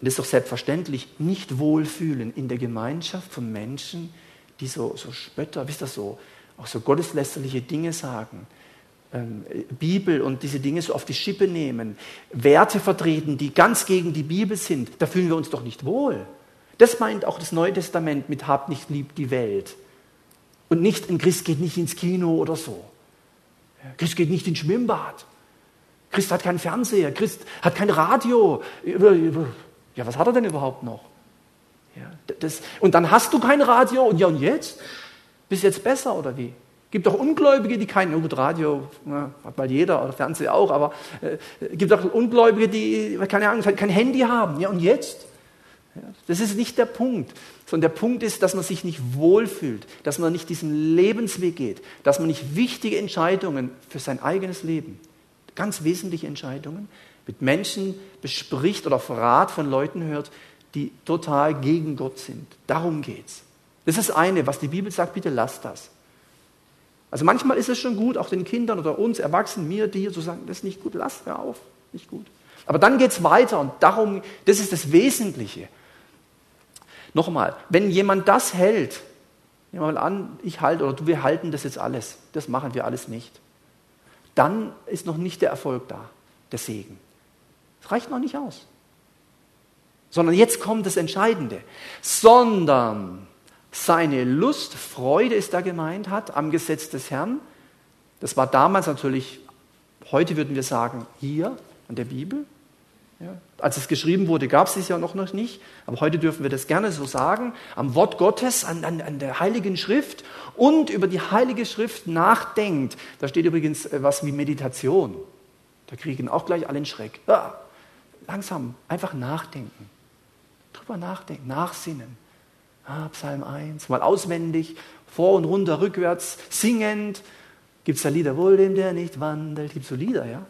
das ist doch selbstverständlich, nicht wohlfühlen in der Gemeinschaft von Menschen, die so, so Spötter, wisst ihr so, auch so gotteslästerliche Dinge sagen Bibel und diese Dinge so auf die Schippe nehmen, Werte vertreten, die ganz gegen die Bibel sind, da fühlen wir uns doch nicht wohl. Das meint auch das Neue Testament mit habt nicht lieb die Welt. Und nicht ein Christ geht nicht ins Kino oder so. Christ geht nicht ins Schwimmbad. Christ hat keinen Fernseher. Christ hat kein Radio. Ja, was hat er denn überhaupt noch? Ja, das, und dann hast du kein Radio und ja, und jetzt? Bist jetzt besser oder wie? Gibt auch Ungläubige, die kein gut Radio, na, hat mal jeder, oder Fernseher auch, aber äh, gibt auch Ungläubige, die keine Ahnung, kein Handy haben. Ja, und jetzt? Ja, das ist nicht der Punkt, sondern der Punkt ist, dass man sich nicht wohlfühlt, dass man nicht diesen Lebensweg geht, dass man nicht wichtige Entscheidungen für sein eigenes Leben, ganz wesentliche Entscheidungen, mit Menschen bespricht oder auf Rat von Leuten hört, die total gegen Gott sind. Darum geht's. Das ist eine, was die Bibel sagt, bitte lasst das. Also manchmal ist es schon gut, auch den Kindern oder uns Erwachsenen, mir, dir zu sagen, das ist nicht gut, lass, hör auf, nicht gut. Aber dann geht es weiter und darum, das ist das Wesentliche. Nochmal, wenn jemand das hält, nehmen wir mal an, ich halte oder du, wir halten das jetzt alles, das machen wir alles nicht, dann ist noch nicht der Erfolg da, der Segen. Das reicht noch nicht aus. Sondern jetzt kommt das Entscheidende. Sondern seine Lust, Freude ist da gemeint hat am Gesetz des Herrn. Das war damals natürlich, heute würden wir sagen, hier an der Bibel. Ja, als es geschrieben wurde, gab es es ja noch nicht, aber heute dürfen wir das gerne so sagen, am Wort Gottes, an, an, an der Heiligen Schrift und über die Heilige Schrift nachdenkt. Da steht übrigens äh, was wie Meditation. Da kriegen auch gleich alle einen Schreck. Ja, langsam, einfach nachdenken. Drüber nachdenken, nachsinnen. Ah, Psalm 1, mal auswendig, vor und runter, rückwärts, singend. Gibt es da Lieder, wohl dem, der nicht wandelt? Gibt es so Lieder, ja?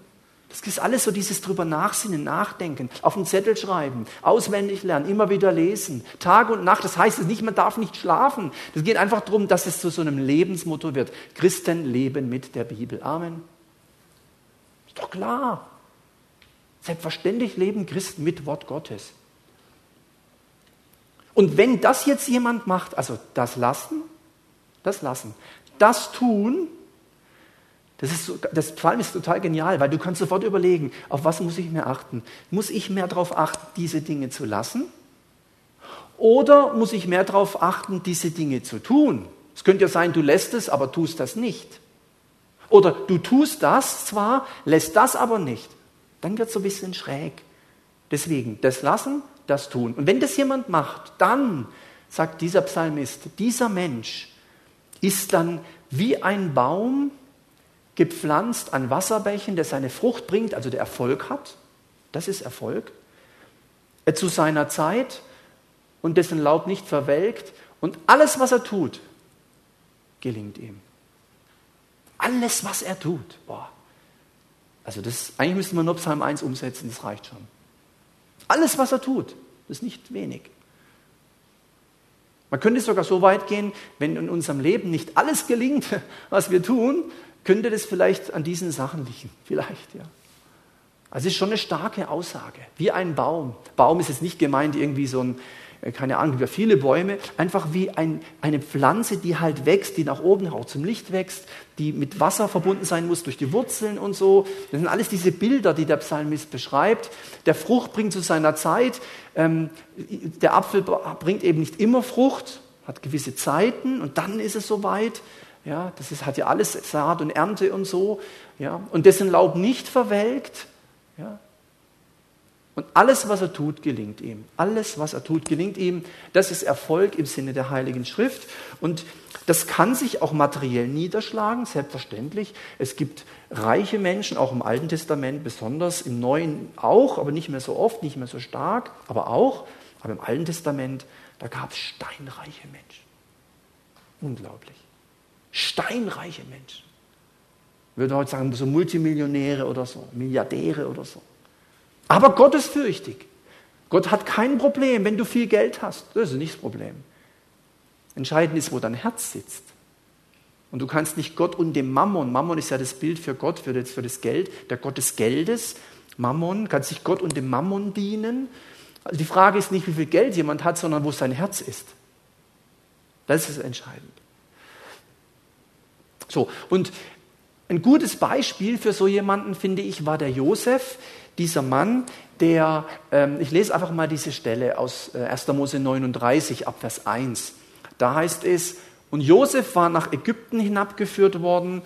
Das ist alles so dieses drüber nachsinnen, nachdenken, auf den Zettel schreiben, auswendig lernen, immer wieder lesen, Tag und Nacht. Das heißt nicht, man darf nicht schlafen. Das geht einfach darum, dass es zu so einem Lebensmotto wird. Christen leben mit der Bibel. Amen. Ist doch klar. Selbstverständlich leben Christen mit Wort Gottes. Und wenn das jetzt jemand macht, also das lassen, das lassen, das tun, das, ist so, das Psalm ist total genial, weil du kannst sofort überlegen, auf was muss ich mehr achten? Muss ich mehr darauf achten, diese Dinge zu lassen? Oder muss ich mehr darauf achten, diese Dinge zu tun? Es könnte ja sein, du lässt es, aber tust das nicht. Oder du tust das zwar, lässt das aber nicht. Dann wird es so ein bisschen schräg. Deswegen, das lassen, das tun. Und wenn das jemand macht, dann, sagt dieser Psalmist, dieser Mensch ist dann wie ein Baum gepflanzt an Wasserbächen, der seine Frucht bringt, also der Erfolg hat. Das ist Erfolg. Er zu seiner Zeit und dessen Laub nicht verwelkt. Und alles, was er tut, gelingt ihm. Alles, was er tut. Boah. Also das, eigentlich müsste man nur Psalm 1 umsetzen, das reicht schon. Alles, was er tut, ist nicht wenig. Man könnte sogar so weit gehen, wenn in unserem Leben nicht alles gelingt, <laughs> was wir tun, könnte das vielleicht an diesen Sachen liegen. <laughs> Vielleicht, ja. Also es ist schon eine starke Aussage. Wie ein Baum. Baum ist jetzt nicht gemeint irgendwie so ein keine Ahnung, wie viele Bäume, einfach wie ein, eine Pflanze, die halt wächst, die nach oben auch zum Licht wächst, die mit Wasser verbunden sein muss durch die Wurzeln und so. Das sind alles diese Bilder, die der Psalmist beschreibt. Der Frucht bringt zu seiner Zeit. Ähm, der Apfel bringt eben nicht immer Frucht, hat gewisse Zeiten und dann ist es soweit. Ja, das ist, hat ja alles Saat und Ernte und so. Ja, und dessen Laub nicht verwelkt. Ja, und alles, was er tut, gelingt ihm. Alles, was er tut, gelingt ihm. Das ist Erfolg im Sinne der Heiligen Schrift. Und das kann sich auch materiell niederschlagen, selbstverständlich. Es gibt reiche Menschen, auch im Alten Testament besonders, im Neuen auch, aber nicht mehr so oft, nicht mehr so stark, aber auch. Aber im Alten Testament, da gab es steinreiche Menschen. Unglaublich. Steinreiche Menschen. Ich würde heute sagen, so Multimillionäre oder so, Milliardäre oder so. Aber Gott ist fürchtig. Gott hat kein Problem, wenn du viel Geld hast. Das ist nicht das Problem. Entscheidend ist, wo dein Herz sitzt. Und du kannst nicht Gott und dem Mammon, Mammon ist ja das Bild für Gott, für das, für das Geld, der Gott des Geldes, Mammon, kannst nicht Gott und dem Mammon dienen. Also die Frage ist nicht, wie viel Geld jemand hat, sondern wo sein Herz ist. Das ist entscheidend. So, und ein gutes Beispiel für so jemanden, finde ich, war der Josef, dieser Mann, der, ähm, ich lese einfach mal diese Stelle aus äh, 1. Mose 39 ab Vers 1. Da heißt es, und Josef war nach Ägypten hinabgeführt worden.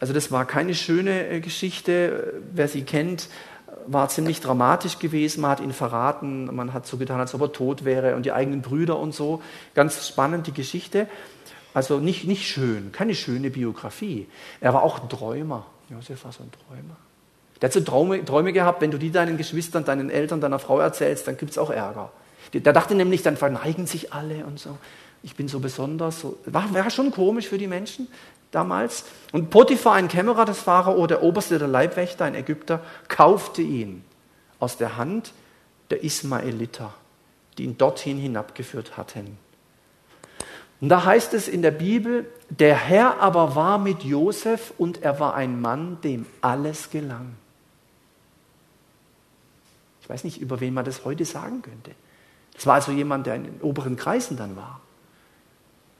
Also das war keine schöne äh, Geschichte. Wer sie kennt, war ziemlich dramatisch gewesen. Man hat ihn verraten, man hat so getan, als ob er tot wäre und die eigenen Brüder und so. Ganz spannend die Geschichte. Also nicht, nicht schön, keine schöne Biografie. Er war auch ein Träumer. Josef war so ein Träumer. Der hat so Träume, Träume gehabt, wenn du die deinen Geschwistern, deinen Eltern, deiner Frau erzählst, dann gibt es auch Ärger. Der dachte nämlich, dann verneigen sich alle und so. Ich bin so besonders. So. War, war schon komisch für die Menschen damals. Und Potiphar, ein Kämmerer des Pharao, der Oberste der Leibwächter, ein Ägypter, kaufte ihn aus der Hand der Ismaeliter, die ihn dorthin hinabgeführt hatten. Und da heißt es in der Bibel, der Herr aber war mit Josef und er war ein Mann, dem alles gelang. Ich weiß nicht, über wen man das heute sagen könnte. Das war also jemand, der in den oberen Kreisen dann war.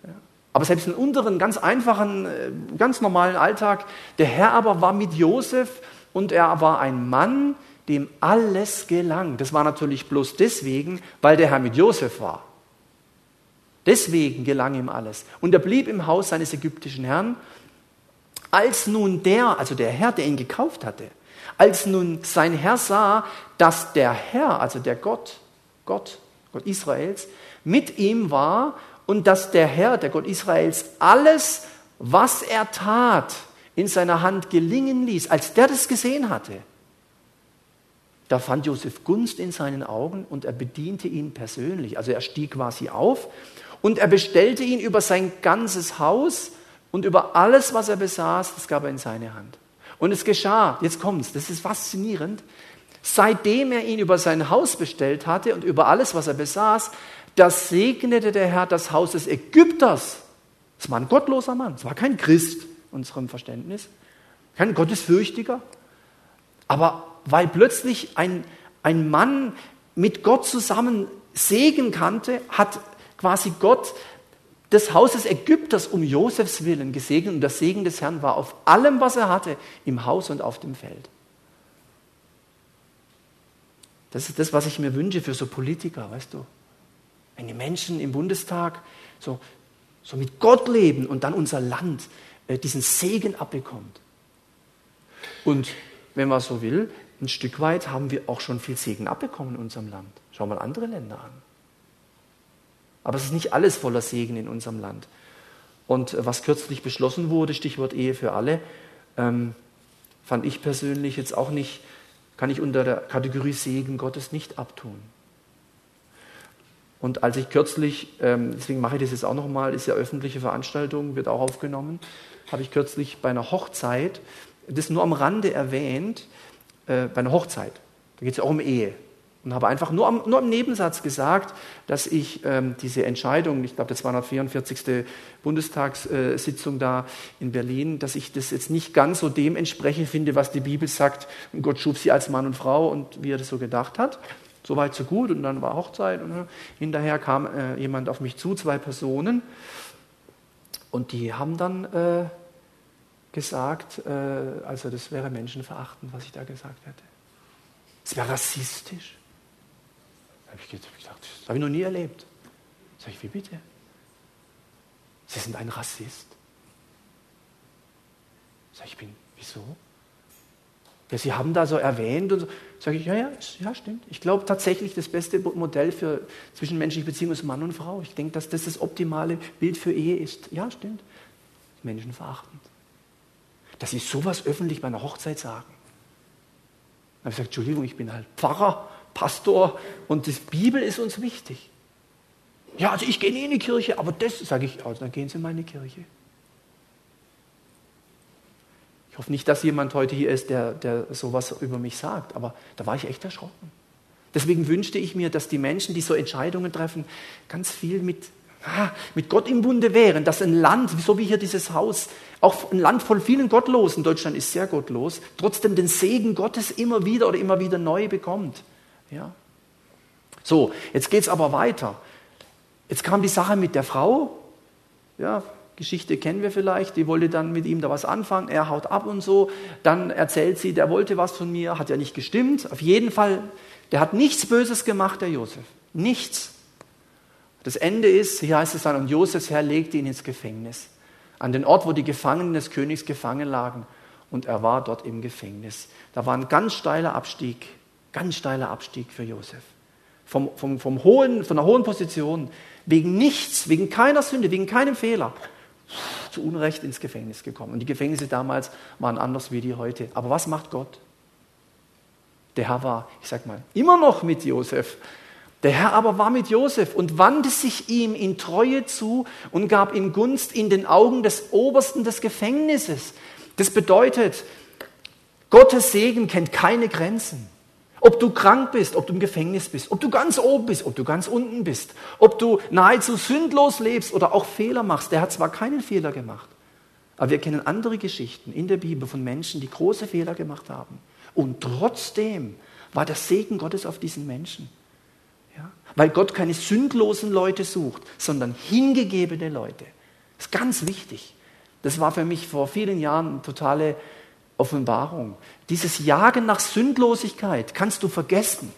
Ja. Aber selbst in unteren, ganz einfachen, äh, ganz normalen Alltag, der Herr aber war mit Josef und er war ein Mann, dem alles gelang. Das war natürlich bloß deswegen, weil der Herr mit Josef war. Deswegen gelang ihm alles. Und er blieb im Haus seines ägyptischen Herrn. Als nun der, also der Herr, der ihn gekauft hatte, als nun sein Herr sah, dass der Herr, also der Gott, Gott, Gott Israels, mit ihm war und dass der Herr, der Gott Israels, alles, was er tat, in seiner Hand gelingen ließ, als der das gesehen hatte, da fand Josef Gunst in seinen Augen und er bediente ihn persönlich. Also er stieg quasi auf und er bestellte ihn über sein ganzes Haus und über alles, was er besaß, das gab er in seine Hand. Und es geschah, jetzt kommt's, das ist faszinierend, seitdem er ihn über sein Haus bestellt hatte und über alles, was er besaß, da segnete der Herr das Haus des Ägypters. Es war ein gottloser Mann, es war kein Christ, unserem Verständnis, kein Gottesfürchtiger. Aber weil plötzlich ein, ein Mann mit Gott zusammen Segen kannte, hat quasi Gott des Hauses Ägypters um Josefs Willen gesegnet und der Segen des Herrn war auf allem, was er hatte, im Haus und auf dem Feld. Das ist das, was ich mir wünsche für so Politiker, weißt du. Wenn die Menschen im Bundestag so, so mit Gott leben und dann unser Land äh, diesen Segen abbekommt. Und wenn man so will, ein Stück weit haben wir auch schon viel Segen abbekommen in unserem Land. Schau mal andere Länder an. Aber es ist nicht alles voller Segen in unserem Land. Und äh, was kürzlich beschlossen wurde, Stichwort Ehe für alle, ähm, fand ich persönlich jetzt auch nicht, kann ich unter der Kategorie Segen Gottes nicht abtun. Und als ich kürzlich, ähm, deswegen mache ich das jetzt auch nochmal, ist ja öffentliche Veranstaltung, wird auch aufgenommen, habe ich kürzlich bei einer Hochzeit, das nur am Rande erwähnt, äh, bei einer Hochzeit, da geht es ja auch um Ehe. Und habe einfach nur am, nur im Nebensatz gesagt, dass ich ähm, diese Entscheidung, ich glaube, das war 244. Bundestagssitzung da in Berlin, dass ich das jetzt nicht ganz so dem entsprechen finde, was die Bibel sagt. Und Gott schuf sie als Mann und Frau und wie er das so gedacht hat. So weit, so gut. Und dann war Hochzeit. Und äh, hinterher kam äh, jemand auf mich zu, zwei Personen. Und die haben dann äh, gesagt, äh, also das wäre menschenverachtend, was ich da gesagt hätte. Es wäre rassistisch. Habe ich gedacht, das habe ich noch nie erlebt. Sag ich, wie bitte? Sie sind ein Rassist. Sag ich, bin, wieso? Ja, Sie haben da so erwähnt und so. Sage ich, ja, ja, ja, stimmt. Ich glaube tatsächlich, das beste Modell für zwischenmenschliche Beziehungen ist Mann und Frau. Ich denke, dass das das optimale Bild für Ehe ist. Ja, stimmt. Menschenverachtend dass sie sowas öffentlich bei einer Hochzeit sagen. Dann habe ich gesagt, Entschuldigung, ich bin halt Pfarrer, Pastor und die Bibel ist uns wichtig. Ja, also ich gehe nie in die Kirche, aber das sage ich, also dann gehen Sie in meine Kirche. Ich hoffe nicht, dass jemand heute hier ist, der, der sowas über mich sagt, aber da war ich echt erschrocken. Deswegen wünschte ich mir, dass die Menschen, die so Entscheidungen treffen, ganz viel mit Ah, mit Gott im Bunde wären, dass ein Land, so wie hier dieses Haus, auch ein Land von vielen Gottlosen, Deutschland ist sehr gottlos, trotzdem den Segen Gottes immer wieder oder immer wieder neu bekommt. Ja. So, jetzt geht es aber weiter. Jetzt kam die Sache mit der Frau, ja, Geschichte kennen wir vielleicht, die wollte dann mit ihm da was anfangen, er haut ab und so, dann erzählt sie, der wollte was von mir, hat ja nicht gestimmt, auf jeden Fall, der hat nichts Böses gemacht, der Josef, nichts. Das Ende ist, hier heißt es dann, und Josefs Herr legte ihn ins Gefängnis, an den Ort, wo die Gefangenen des Königs gefangen lagen. Und er war dort im Gefängnis. Da war ein ganz steiler Abstieg, ganz steiler Abstieg für Josef. Vom, vom, vom hohen, von einer hohen Position, wegen nichts, wegen keiner Sünde, wegen keinem Fehler, zu Unrecht ins Gefängnis gekommen. Und die Gefängnisse damals waren anders wie die heute. Aber was macht Gott? Der Herr war, ich sag mal, immer noch mit Josef. Der Herr aber war mit Josef und wandte sich ihm in Treue zu und gab ihm Gunst in den Augen des Obersten des Gefängnisses. Das bedeutet, Gottes Segen kennt keine Grenzen. Ob du krank bist, ob du im Gefängnis bist, ob du ganz oben bist, ob du ganz unten bist, ob du nahezu sündlos lebst oder auch Fehler machst. Der hat zwar keinen Fehler gemacht, aber wir kennen andere Geschichten in der Bibel von Menschen, die große Fehler gemacht haben. Und trotzdem war der Segen Gottes auf diesen Menschen. Ja? Weil Gott keine sündlosen Leute sucht, sondern hingegebene Leute. Das ist ganz wichtig. Das war für mich vor vielen Jahren eine totale Offenbarung. Dieses Jagen nach Sündlosigkeit kannst du vergessen.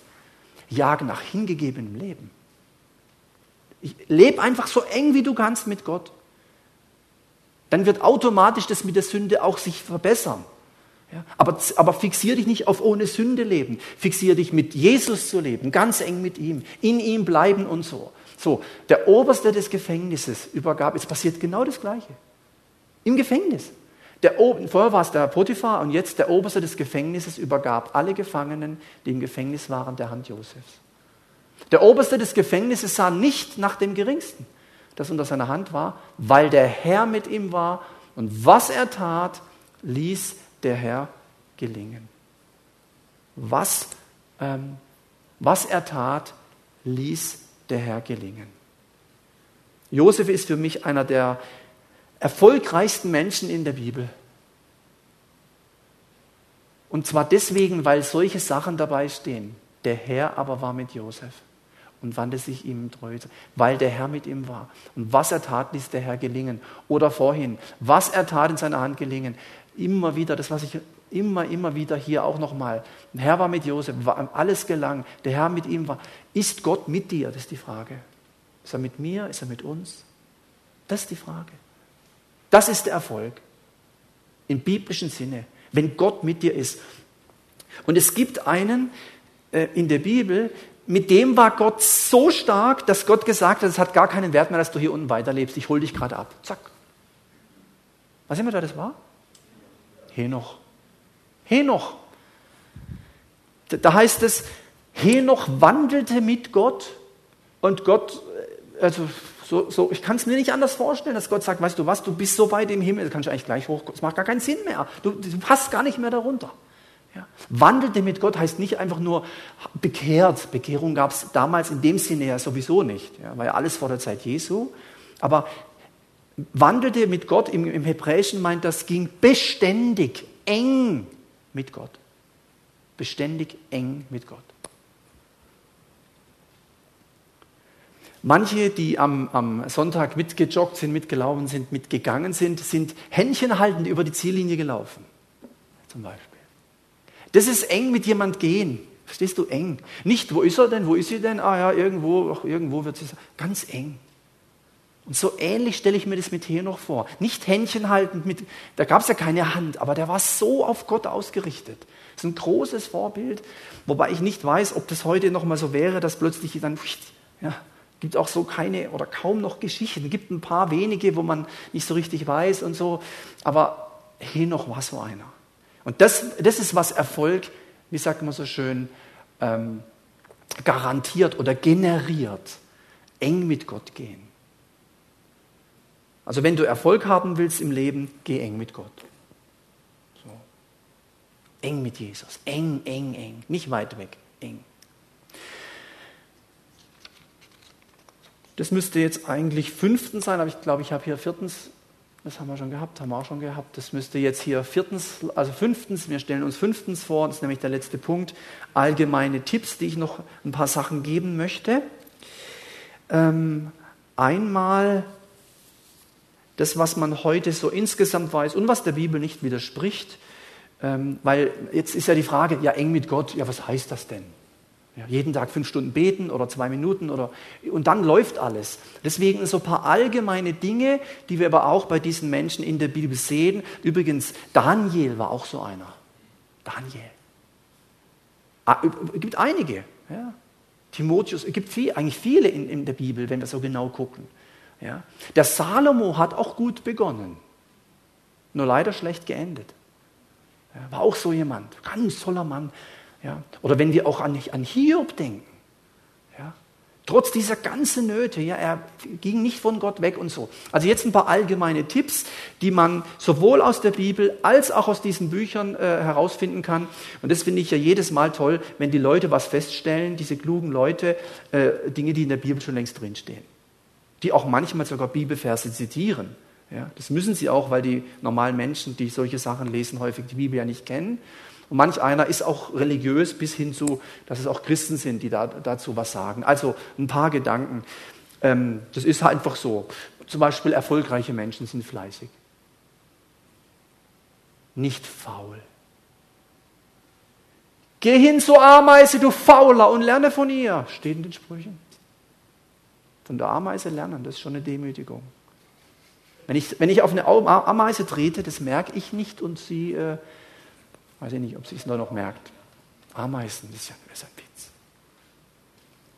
Jagen nach hingegebenem Leben. lebe einfach so eng wie du kannst mit Gott. Dann wird automatisch das mit der Sünde auch sich verbessern. Ja, aber, aber fixier dich nicht auf ohne Sünde leben. Fixier dich mit Jesus zu leben, ganz eng mit ihm, in ihm bleiben und so. So, der Oberste des Gefängnisses übergab, es passiert genau das Gleiche. Im Gefängnis. Der, vorher war es der Potiphar und jetzt der Oberste des Gefängnisses übergab alle Gefangenen, die im Gefängnis waren, der Hand Josefs. Der Oberste des Gefängnisses sah nicht nach dem Geringsten, das unter seiner Hand war, weil der Herr mit ihm war und was er tat, ließ der Herr gelingen. Was, ähm, was er tat, ließ der Herr gelingen. Josef ist für mich einer der erfolgreichsten Menschen in der Bibel. Und zwar deswegen, weil solche Sachen dabei stehen. Der Herr aber war mit Josef. und wandte sich ihm treu, weil der Herr mit ihm war. Und was er tat, ließ der Herr gelingen. Oder vorhin, was er tat in seiner Hand gelingen. Immer wieder, das was ich immer, immer wieder hier auch nochmal. Der Herr war mit Josef, alles gelang, der Herr mit ihm war. Ist Gott mit dir? Das ist die Frage. Ist er mit mir? Ist er mit uns? Das ist die Frage. Das ist der Erfolg. Im biblischen Sinne. Wenn Gott mit dir ist. Und es gibt einen äh, in der Bibel, mit dem war Gott so stark, dass Gott gesagt hat, es hat gar keinen Wert mehr, dass du hier unten weiterlebst. Ich hole dich gerade ab. Zack. Was immer da das war? Henoch. Henoch. Da heißt es, Henoch wandelte mit Gott und Gott, äh, also so, so, ich kann es mir nicht anders vorstellen, dass Gott sagt, weißt du was, du bist so weit im Himmel, das kannst du eigentlich gleich hoch, es macht gar keinen Sinn mehr. Du, du passt gar nicht mehr darunter. Ja. Wandelte mit Gott heißt nicht einfach nur bekehrt. Bekehrung gab es damals in dem Sinne ja sowieso nicht, ja, war ja alles vor der Zeit Jesu. Aber wandelte mit Gott im, im Hebräischen meint, das ging beständig, eng mit Gott. Beständig eng mit Gott. Manche, die am, am, Sonntag mitgejoggt sind, mitgelaufen sind, mitgegangen sind, sind händchenhaltend über die Ziellinie gelaufen. Zum Beispiel. Das ist eng mit jemand gehen. Verstehst du? Eng. Nicht, wo ist er denn? Wo ist sie denn? Ah ja, irgendwo, ach, irgendwo wird sie sein. Ganz eng. Und so ähnlich stelle ich mir das mit Henoch vor. Nicht Händchen haltend mit, da gab es ja keine Hand, aber der war so auf Gott ausgerichtet. Das ist ein großes Vorbild, wobei ich nicht weiß, ob das heute noch mal so wäre, dass plötzlich dann, ja, gibt auch so keine oder kaum noch Geschichten. Es gibt ein paar wenige, wo man nicht so richtig weiß und so, aber Henoch war so einer. Und das, das ist, was Erfolg, wie sagt man so schön, ähm, garantiert oder generiert. Eng mit Gott gehen. Also wenn du Erfolg haben willst im Leben, geh eng mit Gott. So. Eng mit Jesus. Eng, eng, eng. Nicht weit weg. Eng. Das müsste jetzt eigentlich fünftens sein, aber ich glaube, ich habe hier viertens das haben wir schon gehabt, haben wir auch schon gehabt. Das müsste jetzt hier viertens, also fünftens, wir stellen uns fünftens vor, das ist nämlich der letzte Punkt, allgemeine Tipps, die ich noch ein paar Sachen geben möchte. Ähm, einmal das, was man heute so insgesamt weiß und was der Bibel nicht widerspricht, ähm, weil jetzt ist ja die Frage, ja eng mit Gott, ja was heißt das denn? Ja, jeden Tag fünf Stunden beten oder zwei Minuten oder und dann läuft alles. Deswegen so ein paar allgemeine Dinge, die wir aber auch bei diesen Menschen in der Bibel sehen. Übrigens, Daniel war auch so einer. Daniel. Ah, es gibt einige. Ja. Timotheus, es gibt viel, eigentlich viele in, in, der Bibel, wenn wir so genau gucken. Ja. Der Salomo hat auch gut begonnen, nur leider schlecht geendet. Ja, war auch so jemand, ganz toller Mann, ja? Oder wenn wir auch an, an Hiob denken. Ja? Trotz dieser ganzen Nöte, ja, er ging nicht von Gott weg und so. Also jetzt ein paar allgemeine Tipps, die man sowohl aus der Bibel als auch aus diesen Büchern äh, herausfinden kann. Und das finde ich ja jedes Mal toll, wenn die Leute was feststellen, diese klugen Leute, äh, Dinge, die in der Bibel schon längst drinstehen. Die auch manchmal sogar Bibelverse zitieren. Ja, das müssen sie auch, weil die normalen Menschen, die solche Sachen lesen, häufig die Bibel ja nicht kennen. Und manch einer ist auch religiös bis hin zu, dass es auch Christen sind, die da, dazu was sagen. Also ein paar Gedanken. Ähm, das ist halt einfach so. Zum Beispiel erfolgreiche Menschen sind fleißig. Nicht faul. Geh hin zur Ameise, du Fauler, und lerne von ihr. Steht in den Sprüchen. Von der Ameise lernen, das ist schon eine Demütigung. Wenn ich, wenn ich auf eine Ameise trete, das merke ich nicht und sie äh, Weiß ich nicht, ob sie es nur noch merkt. Ameisen, das ist ja das ist ein Witz.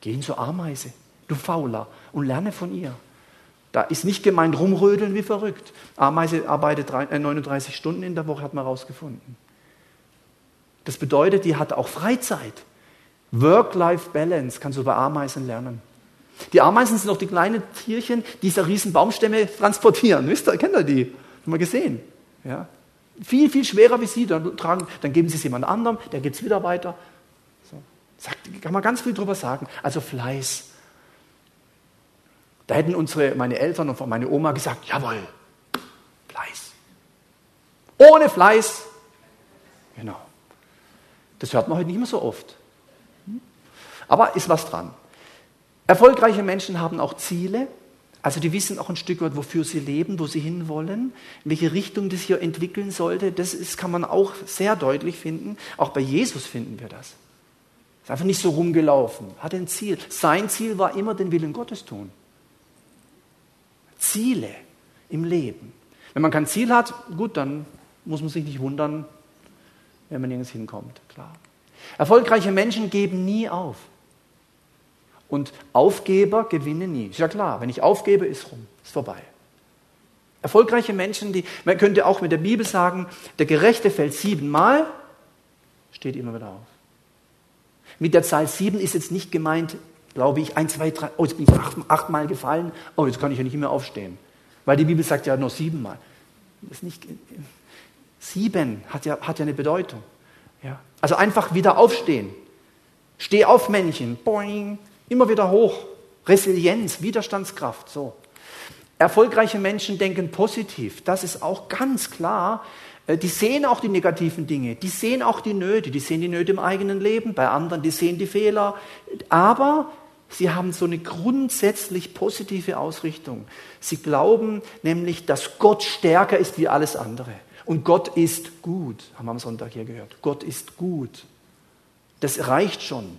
Geh zur Ameise, du Fauler, und lerne von ihr. Da ist nicht gemeint rumrödeln wie verrückt. Ameise arbeitet 39 äh, Stunden in der Woche, hat man herausgefunden. Das bedeutet, die hat auch Freizeit. Work-Life-Balance kannst du bei Ameisen lernen. Die Ameisen sind noch die kleinen Tierchen, die diese riesen Baumstämme transportieren. Wisst ihr, kennt ihr die? Haben wir gesehen. Ja? Viel, viel schwerer wie Sie. Dann, tragen, dann geben Sie es jemand anderem, der gibt es wieder weiter. So. Sagt, kann man ganz viel drüber sagen. Also Fleiß. Da hätten unsere, meine Eltern und meine Oma gesagt, jawohl, Fleiß. Ohne Fleiß. Genau. Das hört man heute nicht mehr so oft. Aber ist was dran. Erfolgreiche Menschen haben auch Ziele. Also die wissen auch ein Stück weit, wofür sie leben, wo sie hinwollen, in welche Richtung das hier entwickeln sollte. Das ist, kann man auch sehr deutlich finden. Auch bei Jesus finden wir das. Ist einfach nicht so rumgelaufen. Hat ein Ziel. Sein Ziel war immer den Willen Gottes tun. Ziele im Leben. Wenn man kein Ziel hat, gut, dann muss man sich nicht wundern, wenn man nirgends hinkommt. Klar. Erfolgreiche Menschen geben nie auf. Und Aufgeber gewinnen nie. Ist ja klar, wenn ich aufgebe, ist rum, ist vorbei. Erfolgreiche Menschen, die, man könnte auch mit der Bibel sagen, der Gerechte fällt siebenmal, steht immer wieder auf. Mit der Zahl sieben ist jetzt nicht gemeint, glaube ich, ein, zwei, drei, oh, jetzt bin ich acht, achtmal gefallen, oh, jetzt kann ich ja nicht mehr aufstehen. Weil die Bibel sagt ja nur siebenmal. Das ist nicht, sieben hat ja, hat ja eine Bedeutung. Ja. Also einfach wieder aufstehen. Steh auf, Männchen. Boing. Immer wieder hoch. Resilienz, Widerstandskraft. So. Erfolgreiche Menschen denken positiv. Das ist auch ganz klar. Äh, die sehen auch die negativen Dinge. Die sehen auch die Nöte. Die sehen die Nöte im eigenen Leben. Bei anderen, die sehen die Fehler. Aber sie haben so eine grundsätzlich positive Ausrichtung. Sie glauben nämlich, dass Gott stärker ist wie alles andere. Und Gott ist gut, haben wir am Sonntag hier gehört. Gott ist gut. Das reicht schon.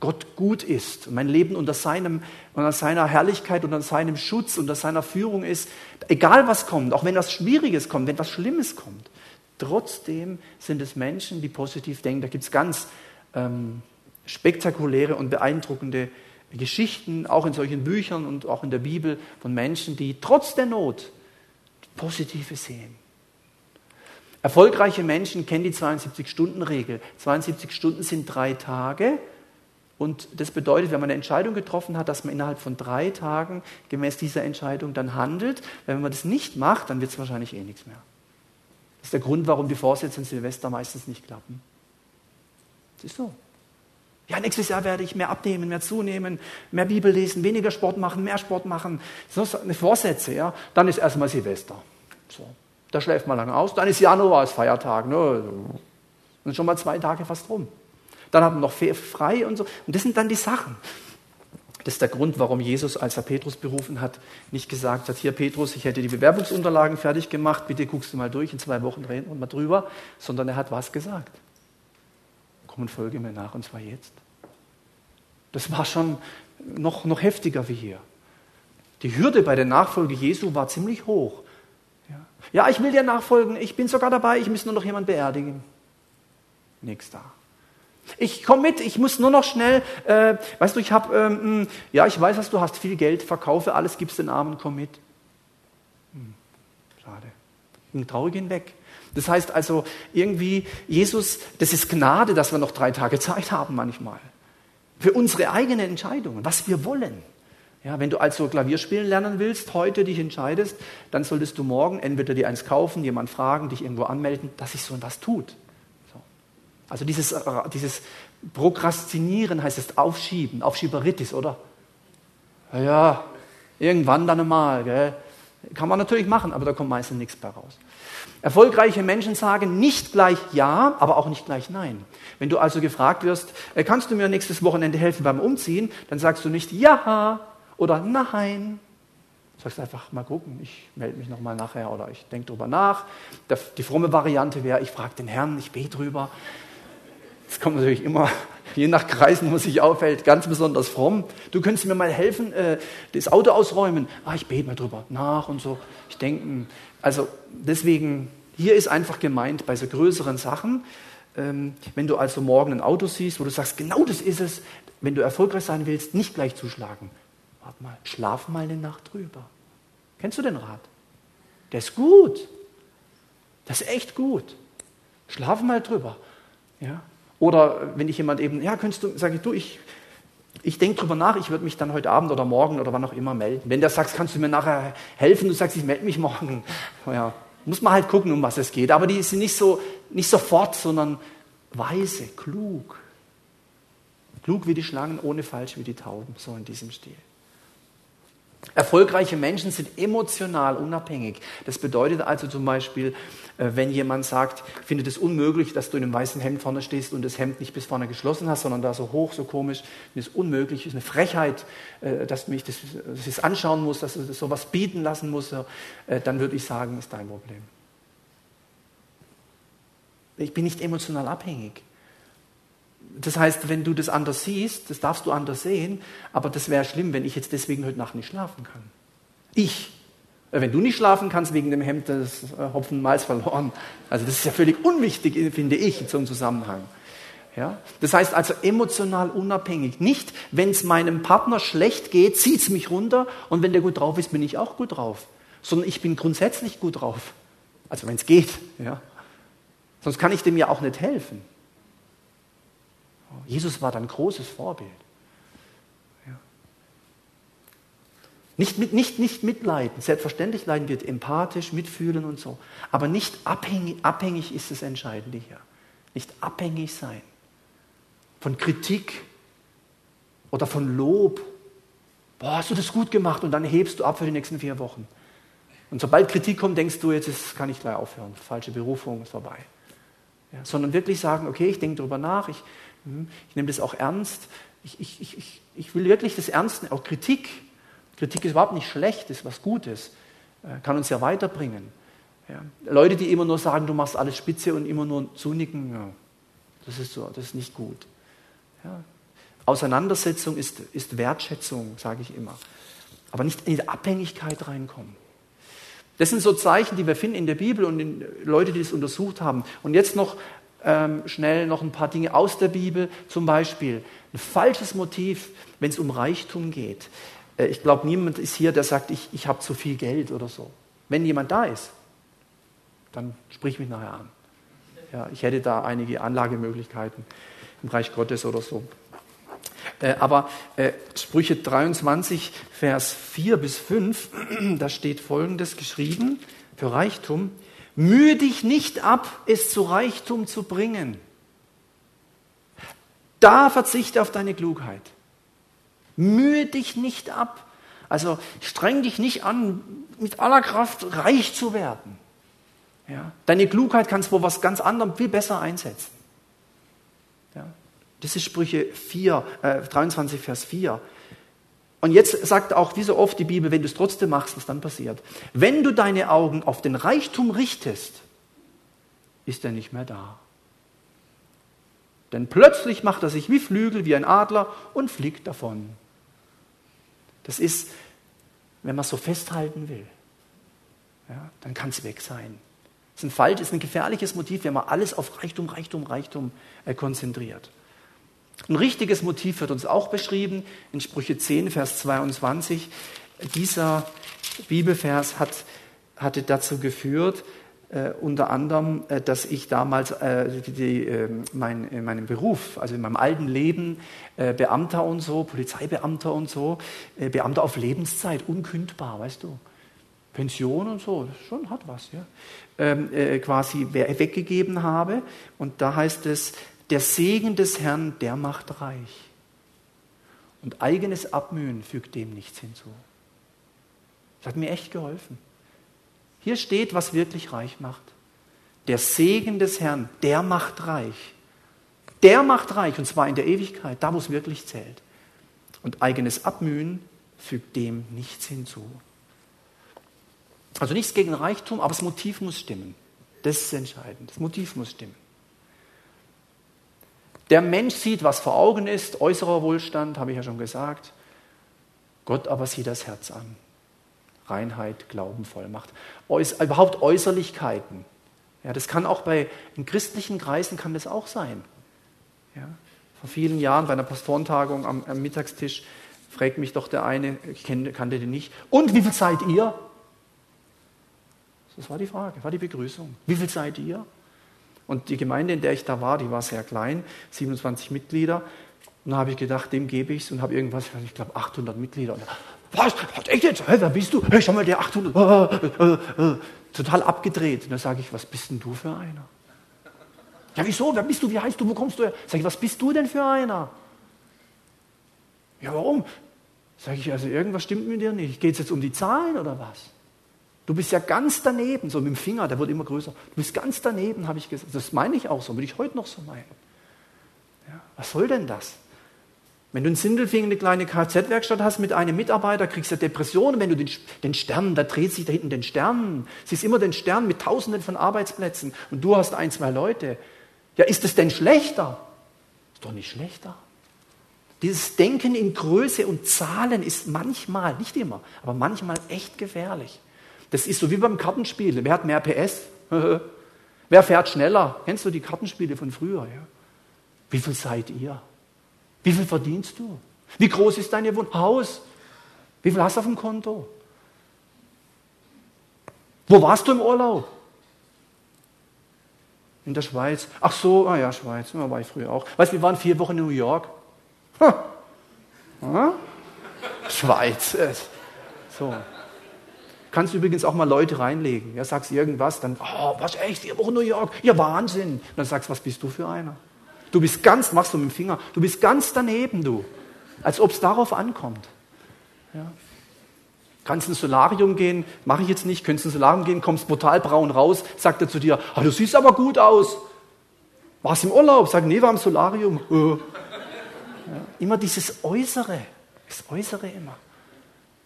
Gott gut ist mein Leben unter, seinem, unter seiner Herrlichkeit, unter seinem Schutz, unter seiner Führung ist, egal was kommt, auch wenn was Schwieriges kommt, wenn was Schlimmes kommt, trotzdem sind es Menschen, die positiv denken. Da gibt es ganz ähm, spektakuläre und beeindruckende Geschichten, auch in solchen Büchern und auch in der Bibel, von Menschen, die trotz der Not Positive sehen. Erfolgreiche Menschen kennen die 72-Stunden-Regel. 72 Stunden sind drei Tage und das bedeutet, wenn man eine Entscheidung getroffen hat, dass man innerhalb von drei Tagen gemäß dieser Entscheidung dann handelt. Wenn man das nicht macht, dann wird es wahrscheinlich eh nichts mehr. Das ist der Grund, warum die Vorsätze in Silvester meistens nicht klappen. Das ist so. Ja, nächstes Jahr werde ich mehr abnehmen, mehr zunehmen, mehr Bibel lesen, weniger Sport machen, mehr Sport machen. So eine Vorsätze, ja. Dann ist erstmal Silvester. So. Da schläft man lange aus. Dann ist Januar als Feiertag. Ne? Und schon mal zwei Tage fast rum dann haben wir noch frei und so. Und das sind dann die Sachen. Das ist der Grund, warum Jesus, als er Petrus berufen hat, nicht gesagt hat, hier Petrus, ich hätte die Bewerbungsunterlagen fertig gemacht, bitte guckst du mal durch, in zwei Wochen reden wir mal drüber, sondern er hat was gesagt. Komm und folge mir nach, und zwar jetzt. Das war schon noch, noch heftiger wie hier. Die Hürde bei der Nachfolge Jesu war ziemlich hoch. Ja. ich will dir nachfolgen, ich bin sogar dabei, ich muss nur noch jemanden beerdigen. Nichts da. Ich komme mit, ich muss nur noch schnell, äh, weißt du, ich habe, ähm, hm, ja, ich weiß, dass du hast viel Geld, verkaufe alles, gibst den Armen, komm mit. Hm, schade. Ging traurig hinweg. Das heißt also irgendwie, Jesus, das ist Gnade, dass wir noch drei Tage Zeit haben manchmal. Für unsere eigenen Entscheidungen, was wir wollen. Ja, wenn du also Klavier spielen lernen willst, heute dich entscheidest, dann solltest du morgen entweder dir eins kaufen, jemand fragen, dich irgendwo anmelden, dass sich so was tut. Also dieses, äh, dieses Prokrastinieren heißt es Aufschieben, Aufschieberitis, oder? Ja, irgendwann dann einmal. Gell? Kann man natürlich machen, aber da kommt meistens nichts bei raus. Erfolgreiche Menschen sagen nicht gleich Ja, aber auch nicht gleich Nein. Wenn du also gefragt wirst, äh, kannst du mir nächstes Wochenende helfen beim Umziehen, dann sagst du nicht Ja oder Nein. Du sagst einfach mal gucken, ich melde mich nochmal nachher oder ich denke drüber nach. Die fromme Variante wäre, ich frage den Herrn, ich bete drüber. Das kommt natürlich immer, <laughs> je nach Kreisen, wo sich aufhält, ganz besonders fromm. Du könntest mir mal helfen, äh, das Auto ausräumen. Ah, ich bete mal drüber nach und so. Ich denke, also deswegen, hier ist einfach gemeint, bei so größeren Sachen, ähm, wenn du also morgen ein Auto siehst, wo du sagst, genau das ist es, wenn du erfolgreich sein willst, nicht gleich zuschlagen. Warte mal, schlaf mal eine Nacht drüber. Kennst du den Rat? Der ist gut. Das ist echt gut. Schlaf mal drüber. Ja? Oder wenn ich jemand eben, ja, könntest du, sage ich, du, ich, ich denke drüber nach, ich würde mich dann heute Abend oder morgen oder wann auch immer melden. Wenn der sagt, kannst du mir nachher helfen, du sagst, ich melde mich morgen. <laughs> Ja, muss man halt gucken, um was es geht. Aber die sind nicht so, nicht sofort, sondern weise, klug. Klug wie die Schlangen, ohne falsch wie die Tauben, so in diesem Stil. Erfolgreiche Menschen sind emotional unabhängig. Das bedeutet also zum Beispiel, äh, wenn jemand sagt, ich finde es unmöglich, dass du in einem weißen Hemd vorne stehst und das Hemd nicht bis vorne geschlossen hast, sondern da so hoch, so komisch, das ist unmöglich, ist eine Frechheit, äh, dass mich das, dass ich das anschauen muss, dass du das sowas bieten lassen musst, äh, dann würde ich sagen, ist dein Problem. Ich bin nicht emotional abhängig. Das heißt, wenn du das anders siehst, das darfst du anders sehen, aber das wäre schlimm, wenn ich jetzt deswegen heute Nacht nicht schlafen kann. Ich. Äh, wenn du nicht schlafen kannst wegen dem Hemd, das äh, Hopfen Malz verloren. Also das ist ja völlig unwichtig, finde ich, in so einem Zusammenhang. Ja? Das heißt also emotional unabhängig. Nicht, wenn es meinem Partner schlecht geht, zieht es mich runter und wenn der gut drauf ist, bin ich auch gut drauf. Sondern ich bin grundsätzlich gut drauf. Also wenn es geht. Ja? Sonst kann ich dem ja auch nicht helfen. Jesus war dann großes Vorbild. Nicht, mit, nicht, nicht mitleiden. Selbstverständlich leiden wir empathisch, mitfühlen und so. Aber nicht abhängig, abhängig ist das Entscheidende hier. Nicht abhängig sein von Kritik oder von Lob. Boah, hast du das gut gemacht und dann hebst du ab für die nächsten vier Wochen. Und sobald Kritik kommt, denkst du, jetzt kann ich gleich aufhören. Falsche Berufung ist vorbei. Ja, sondern wirklich sagen, okay, ich denke darüber nach, ich, ich nehme das auch ernst. Ich, ich, ich, ich will wirklich das ernst. Auch Kritik. Kritik ist überhaupt nicht schlecht, ist was Gutes. Äh, kann uns ja weiterbringen. Ja. Leute, die immer nur sagen, du machst alles spitze und immer nur zunicken, ja, das, ist so, das ist nicht gut. Ja. Auseinandersetzung ist, ist Wertschätzung, sage ich immer. Aber nicht in die Abhängigkeit reinkommen. Das sind so Zeichen, die wir finden in der Bibel und in Leute, die das untersucht haben. Und jetzt noch ähm, schnell noch ein paar Dinge aus der Bibel. Zum Beispiel ein falsches Motiv, wenn es um Reichtum geht. Äh, ich glaube, niemand ist hier, der sagt, ich, ich habe zu viel Geld oder so. Wenn jemand da ist, dann sprich mich nachher an. Ja, ich hätte da einige Anlagemöglichkeiten im Reich Gottes oder so. Äh, aber äh, Sprüche 23, Vers 4 bis 5, <clears throat> da steht Folgendes geschrieben für Reichtum. Mühe dich nicht ab, es zu Reichtum zu bringen. Da verzichte auf deine Klugheit. Mühe dich nicht ab. Also streng dich nicht an, mit aller Kraft reich zu werden. Ja? Deine Klugheit kannst du was ganz anderem viel besser einsetzen. Ja? Das ist Sprüche 4, äh, 23, Vers 4. Und jetzt sagt auch wie so oft die Bibel, wenn du es trotzdem machst, was dann passiert. Wenn du deine Augen auf den Reichtum richtest, ist er nicht mehr da. Denn plötzlich macht er sich wie Flügel, wie ein Adler und fliegt davon. Das ist, wenn man so festhalten will, ja, dann kann es weg sein. Das ist ein falsch, ist ein gefährliches Motiv, wenn man alles auf Reichtum, Reichtum, Reichtum äh, konzentriert. Ein richtiges Motiv wird uns auch beschrieben in Sprüche 10, Vers 22. Dieser Bibelvers hat, hatte dazu geführt, äh, unter anderem, äh, dass ich damals äh, die, äh, mein, in meinem Beruf, also in meinem alten Leben, äh, Beamter und so, Polizeibeamter und so, äh, Beamter auf Lebenszeit, unkündbar, weißt du. Pension und so, schon hat was, ja. Ähm, quasi weggegeben habe. Und da heißt es, der Segen des Herrn, der macht reich. Und eigenes Abmühen fügt dem nichts hinzu. Das hat mir echt geholfen. Hier steht, was wirklich reich macht. Der Segen des Herrn, der macht reich. Der macht reich, und zwar in der Ewigkeit, da wo es wirklich zählt. Und eigenes Abmühen fügt dem nichts hinzu. Also nichts gegen Reichtum, aber das Motiv muss stimmen. Das ist entscheidend. Das Motiv muss stimmen. Der Mensch sieht, was vor Augen ist, äußerer Wohlstand, habe ich ja schon gesagt. Gott aber sieht das Herz an. Reinheit, Glauben, Vollmacht. Äuß überhaupt Äußerlichkeiten. Ja, das kann auch bei in christlichen Kreisen kann das auch sein. Ja, vor vielen Jahren bei einer Pastorentagung am, am Mittagstisch fragt mich doch der eine, ich kannte den nicht, und wie viel seid ihr? Das war die Frage, war die Begrüßung. Wie viel seid ihr? Und die Gemeinde, in der ich da war, die war sehr klein, 27 Mitglieder. Und da habe ich gedacht, dem gebe ich es und habe irgendwas, ich glaube 800 Mitglieder. Und, was? Was? Echt jetzt? Hey, wer bist du? Hey, schau mal, der 800. Äh, äh, äh, total abgedreht. Und da sage ich, was bist denn du für einer? Ja, wieso? Wer bist du? Wie heißt du? Wo kommst du her? Sag ich, was bist du denn für einer? Ja, warum? Sage ich, also irgendwas stimmt mit dir nicht. Geht es jetzt um die Zahlen oder was? Du bist ja ganz daneben, so mit dem Finger, der wird immer größer. Du bist ganz daneben, habe ich gesagt. Das meine ich auch so, würde ich heute noch so meinen. Ja, was soll denn das? Wenn du in Sindelfingen eine kleine Kfz-Werkstatt hast mit einem Mitarbeiter, kriegst du Depressionen. Wenn du den, den Stern, da dreht sich da hinten den Stern. Siehst immer den Stern mit Tausenden von Arbeitsplätzen und du hast ein, zwei Leute. Ja, ist es denn schlechter? Ist doch nicht schlechter. Dieses Denken in Größe und Zahlen ist manchmal, nicht immer, aber manchmal echt gefährlich. Das ist so wie beim Kartenspiel. Wer hat mehr PS? <laughs> Wer fährt schneller? Kennst du die Kartenspiele von früher? Ja? Wie viel seid ihr? Wie viel verdienst du? Wie groß ist dein Haus? Wie viel hast du auf dem Konto? Wo warst du im Urlaub? In der Schweiz. Ach so, ah ja, Schweiz, da war ich früher auch. Weißt du, wir waren vier Wochen in New York. Ha. Ha? Schweiz. So. Kannst übrigens auch mal Leute reinlegen. Ja, sagst irgendwas, dann, oh, was echt, vier Wochen New York? Ja, Wahnsinn. Und dann sagst was bist du für einer? Du bist ganz, machst du mit dem Finger, du bist ganz daneben, du. Als ob es darauf ankommt. Ja. Kannst ins Solarium gehen, mache ich jetzt nicht, könntest ins Solarium gehen, kommst brutal braun raus, sagt er zu dir, ah, du siehst aber gut aus. Warst im Urlaub? Sag, nee, war im Solarium. Äh. Ja. Immer dieses Äußere, das Äußere immer.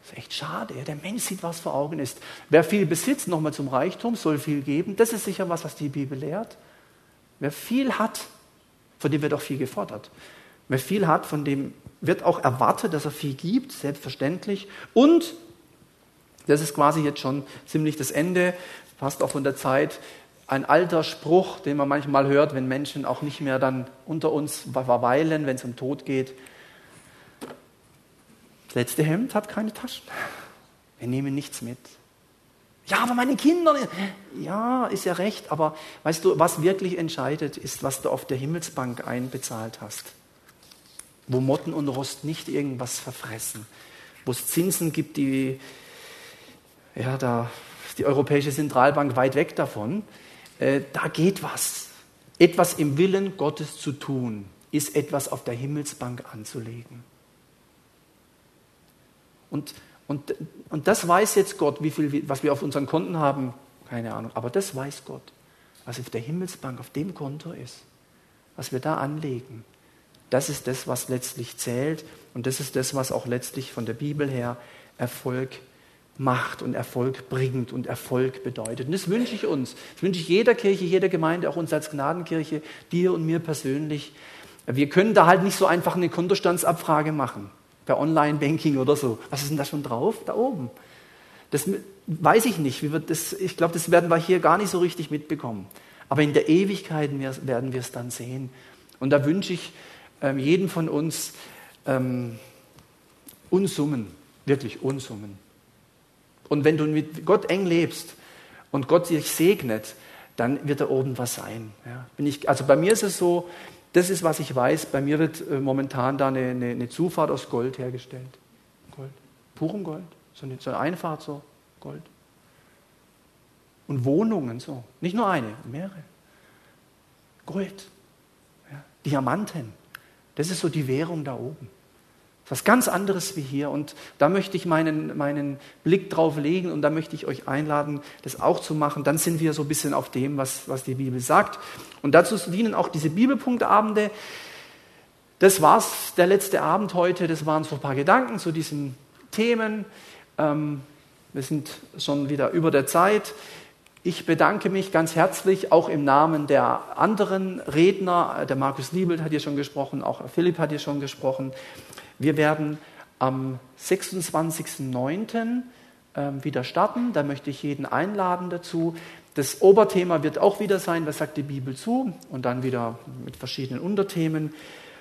Das ist echt schade. Der Mensch sieht, was vor Augen ist. Wer viel besitzt, nochmal zum Reichtum, soll viel geben. Das ist sicher was, was die Bibel lehrt. Wer viel hat, von dem wird auch viel gefordert. Wer viel hat, von dem wird auch erwartet, dass er viel gibt, selbstverständlich. Und, das ist quasi jetzt schon ziemlich das Ende, fast auch von der Zeit, ein alter Spruch, den man manchmal hört, wenn Menschen auch nicht mehr dann unter uns verweilen, wenn es um Tod geht. Das letzte Hemd hat keine Taschen. Wir nehmen nichts mit. Ja, aber meine Kinder. Ja, ist ja recht, aber weißt du, was wirklich entscheidet, ist, was du auf der Himmelsbank einbezahlt hast. Wo Motten und Rost nicht irgendwas verfressen. Wo es Zinsen gibt, die, ja, da ist die Europäische Zentralbank weit weg davon. Äh, da geht was. Etwas im Willen Gottes zu tun, ist etwas auf der Himmelsbank anzulegen. Und und, und das weiß jetzt Gott, wie viel, was wir auf unseren Konten haben, keine Ahnung. Aber das weiß Gott, was auf der Himmelsbank, auf dem Konto ist, was wir da anlegen. Das ist das, was letztlich zählt. Und das ist das, was auch letztlich von der Bibel her Erfolg macht und Erfolg bringt und Erfolg bedeutet. Und das wünsche ich uns. Das wünsche ich jeder Kirche, jeder Gemeinde, auch uns als Gnadenkirche, dir und mir persönlich. Wir können da halt nicht so einfach eine Kontostandsabfrage machen per Online-Banking oder so. Was ist denn da schon drauf? Da oben. Das weiß ich nicht. Das, ich glaube, das werden wir hier gar nicht so richtig mitbekommen. Aber in der Ewigkeit werden wir es dann sehen. Und da wünsche ich ähm, jedem von uns ähm, Unsummen, wirklich Unsummen. Und wenn du mit Gott eng lebst und Gott dich segnet, dann wird da oben was sein. Ja. Ich, also bei mir ist es so, das ist, was ich weiß. Bei mir wird äh, momentan da eine, eine, eine, Zufahrt aus Gold hergestellt. Gold. Purem Gold. So eine, so eine Einfahrt, so Gold. Und Wohnungen, so. Nicht nur eine, mehrere. Gold. Ja. Diamanten. Das ist so die Währung da oben. Was ganz anderes wie hier. Und da möchte ich meinen, meinen Blick drauf legen und da möchte ich euch einladen, das auch zu machen. Dann sind wir so ein bisschen auf dem, was, was die Bibel sagt. Und dazu dienen auch diese Bibelpunktabende. Das war's, der letzte Abend heute. Das waren so ein paar Gedanken zu diesen Themen. Ähm, wir sind schon wieder über der Zeit. Ich bedanke mich ganz herzlich auch im Namen der anderen Redner. Der Markus Liebelt hat hier schon gesprochen, auch Philipp hat hier schon gesprochen. Wir werden am 26.09. Ähm, wieder starten. Da möchte ich jeden einladen dazu. Das Oberthema wird auch wieder sein, was sagt die Bibel zu? Und dann wieder mit verschiedenen Unterthemen.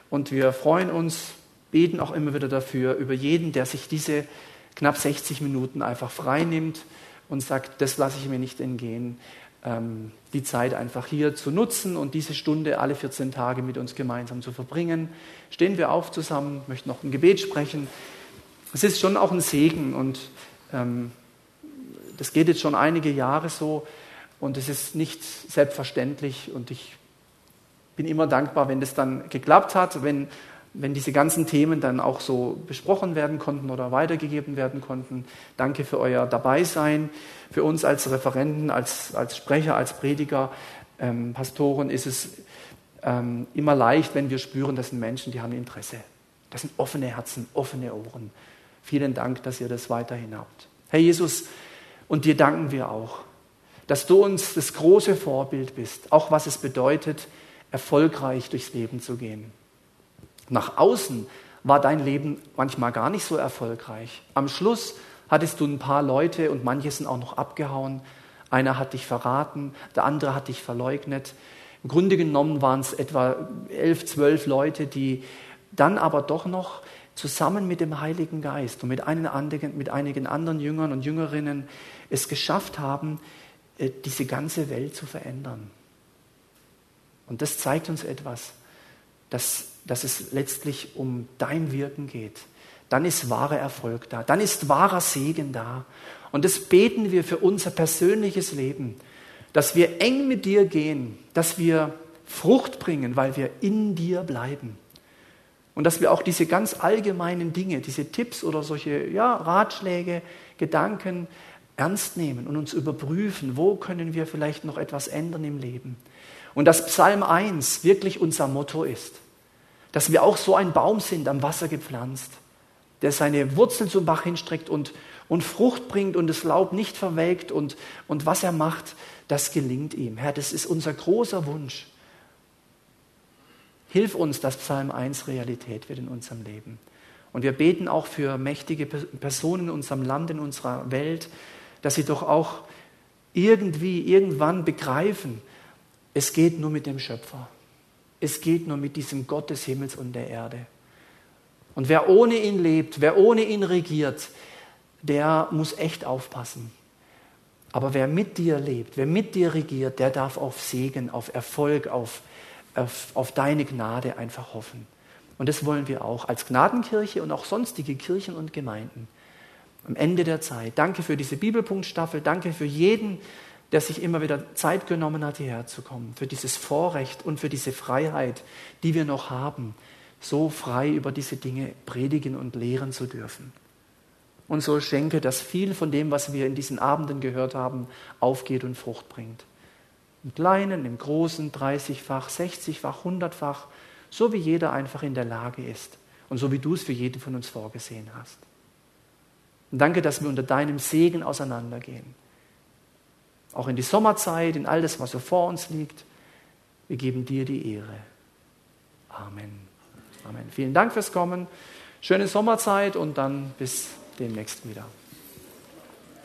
Und wir freuen uns, beten auch immer wieder dafür, über jeden, der sich diese knapp 60 Minuten einfach frei nimmt und sagt, das lasse ich mir nicht entgehen, ähm, die Zeit einfach hier zu nutzen und diese Stunde alle 14 Tage mit uns gemeinsam zu verbringen. Stehen wir auf zusammen, möchten noch ein Gebet sprechen. Es ist schon auch ein Segen und ähm, das geht jetzt schon einige Jahre so und es ist nicht selbstverständlich und ich bin immer dankbar, wenn das dann geklappt hat, wenn wenn diese ganzen Themen dann auch so besprochen werden konnten oder weitergegeben werden konnten. Danke für euer Dabeisein. Für uns als Referenten, als, als Sprecher, als Prediger, ähm, Pastoren ist es ähm, immer leicht, wenn wir spüren, das sind Menschen, die haben Interesse. Das sind offene Herzen, offene Ohren. Vielen Dank, dass ihr das weiterhin habt. Herr Jesus, und dir danken wir auch, dass du uns das große Vorbild bist, auch was es bedeutet, erfolgreich durchs Leben zu gehen. Nach außen war dein Leben manchmal gar nicht so erfolgreich. Am Schluss hattest du ein paar Leute und manche sind auch noch abgehauen. Einer hat dich verraten, der andere hat dich verleugnet. Im Grunde genommen waren es etwa elf, zwölf Leute, die dann aber doch noch zusammen mit dem Heiligen Geist und mit, einigen, mit einigen anderen Jüngern und Jüngerinnen es geschafft haben, äh, diese ganze Welt zu verändern. Und das zeigt uns etwas, dass, dass es letztlich um dein Wirken geht. Dann ist wahrer Erfolg da, dann ist wahrer Segen da. Und das beten wir für unser persönliches Leben, dass wir eng mit dir gehen, dass wir Frucht bringen, weil wir in dir bleiben. Und dass wir auch diese ganz allgemeinen Dinge, diese Tipps oder solche ja, Ratschläge, Gedanken ernst nehmen und uns überprüfen, wo können wir vielleicht noch etwas ändern im Leben. Und dass Psalm 1 wirklich unser Motto ist, dass wir auch so ein Baum sind, am Wasser gepflanzt, der seine Wurzeln zum Bach hinstreckt und, und Frucht bringt und das Laub nicht verwelkt und, und was er macht, das gelingt ihm. Herr, das ist unser großer Wunsch. Hilf uns, dass Psalm 1 Realität wird in unserem Leben. Und wir beten auch für mächtige Personen in unserem Land, in unserer Welt, dass sie doch auch irgendwie, irgendwann begreifen, es geht nur mit dem Schöpfer. Es geht nur mit diesem Gott des Himmels und der Erde. Und wer ohne ihn lebt, wer ohne ihn regiert, der muss echt aufpassen. Aber wer mit dir lebt, wer mit dir regiert, der darf auf Segen, auf Erfolg, auf, auf, auf deine Gnade einfach hoffen. Und das wollen wir auch als Gnadenkirche und auch sonstige Kirchen und Gemeinden am Ende der Zeit. Danke für diese Bibelpunktstaffel. Danke für jeden, der sich immer wieder Zeit genommen hat, hierher zu kommen. Für dieses Vorrecht und für diese Freiheit, die wir noch haben, so frei über diese Dinge predigen und lehren zu dürfen. Und so schenke, dass viel von dem, was wir in diesen Abenden gehört haben, aufgeht und Frucht bringt. Im Kleinen, im Großen, 30-fach, 60-fach, 100-fach, so wie jeder einfach in der Lage ist und so wie du es für jeden von uns vorgesehen hast. Und danke, dass wir unter deinem Segen auseinandergehen. Auch in die Sommerzeit, in all das, was so vor uns liegt. Wir geben dir die Ehre. Amen. Amen. Vielen Dank fürs Kommen. Schöne Sommerzeit und dann bis demnächst wieder.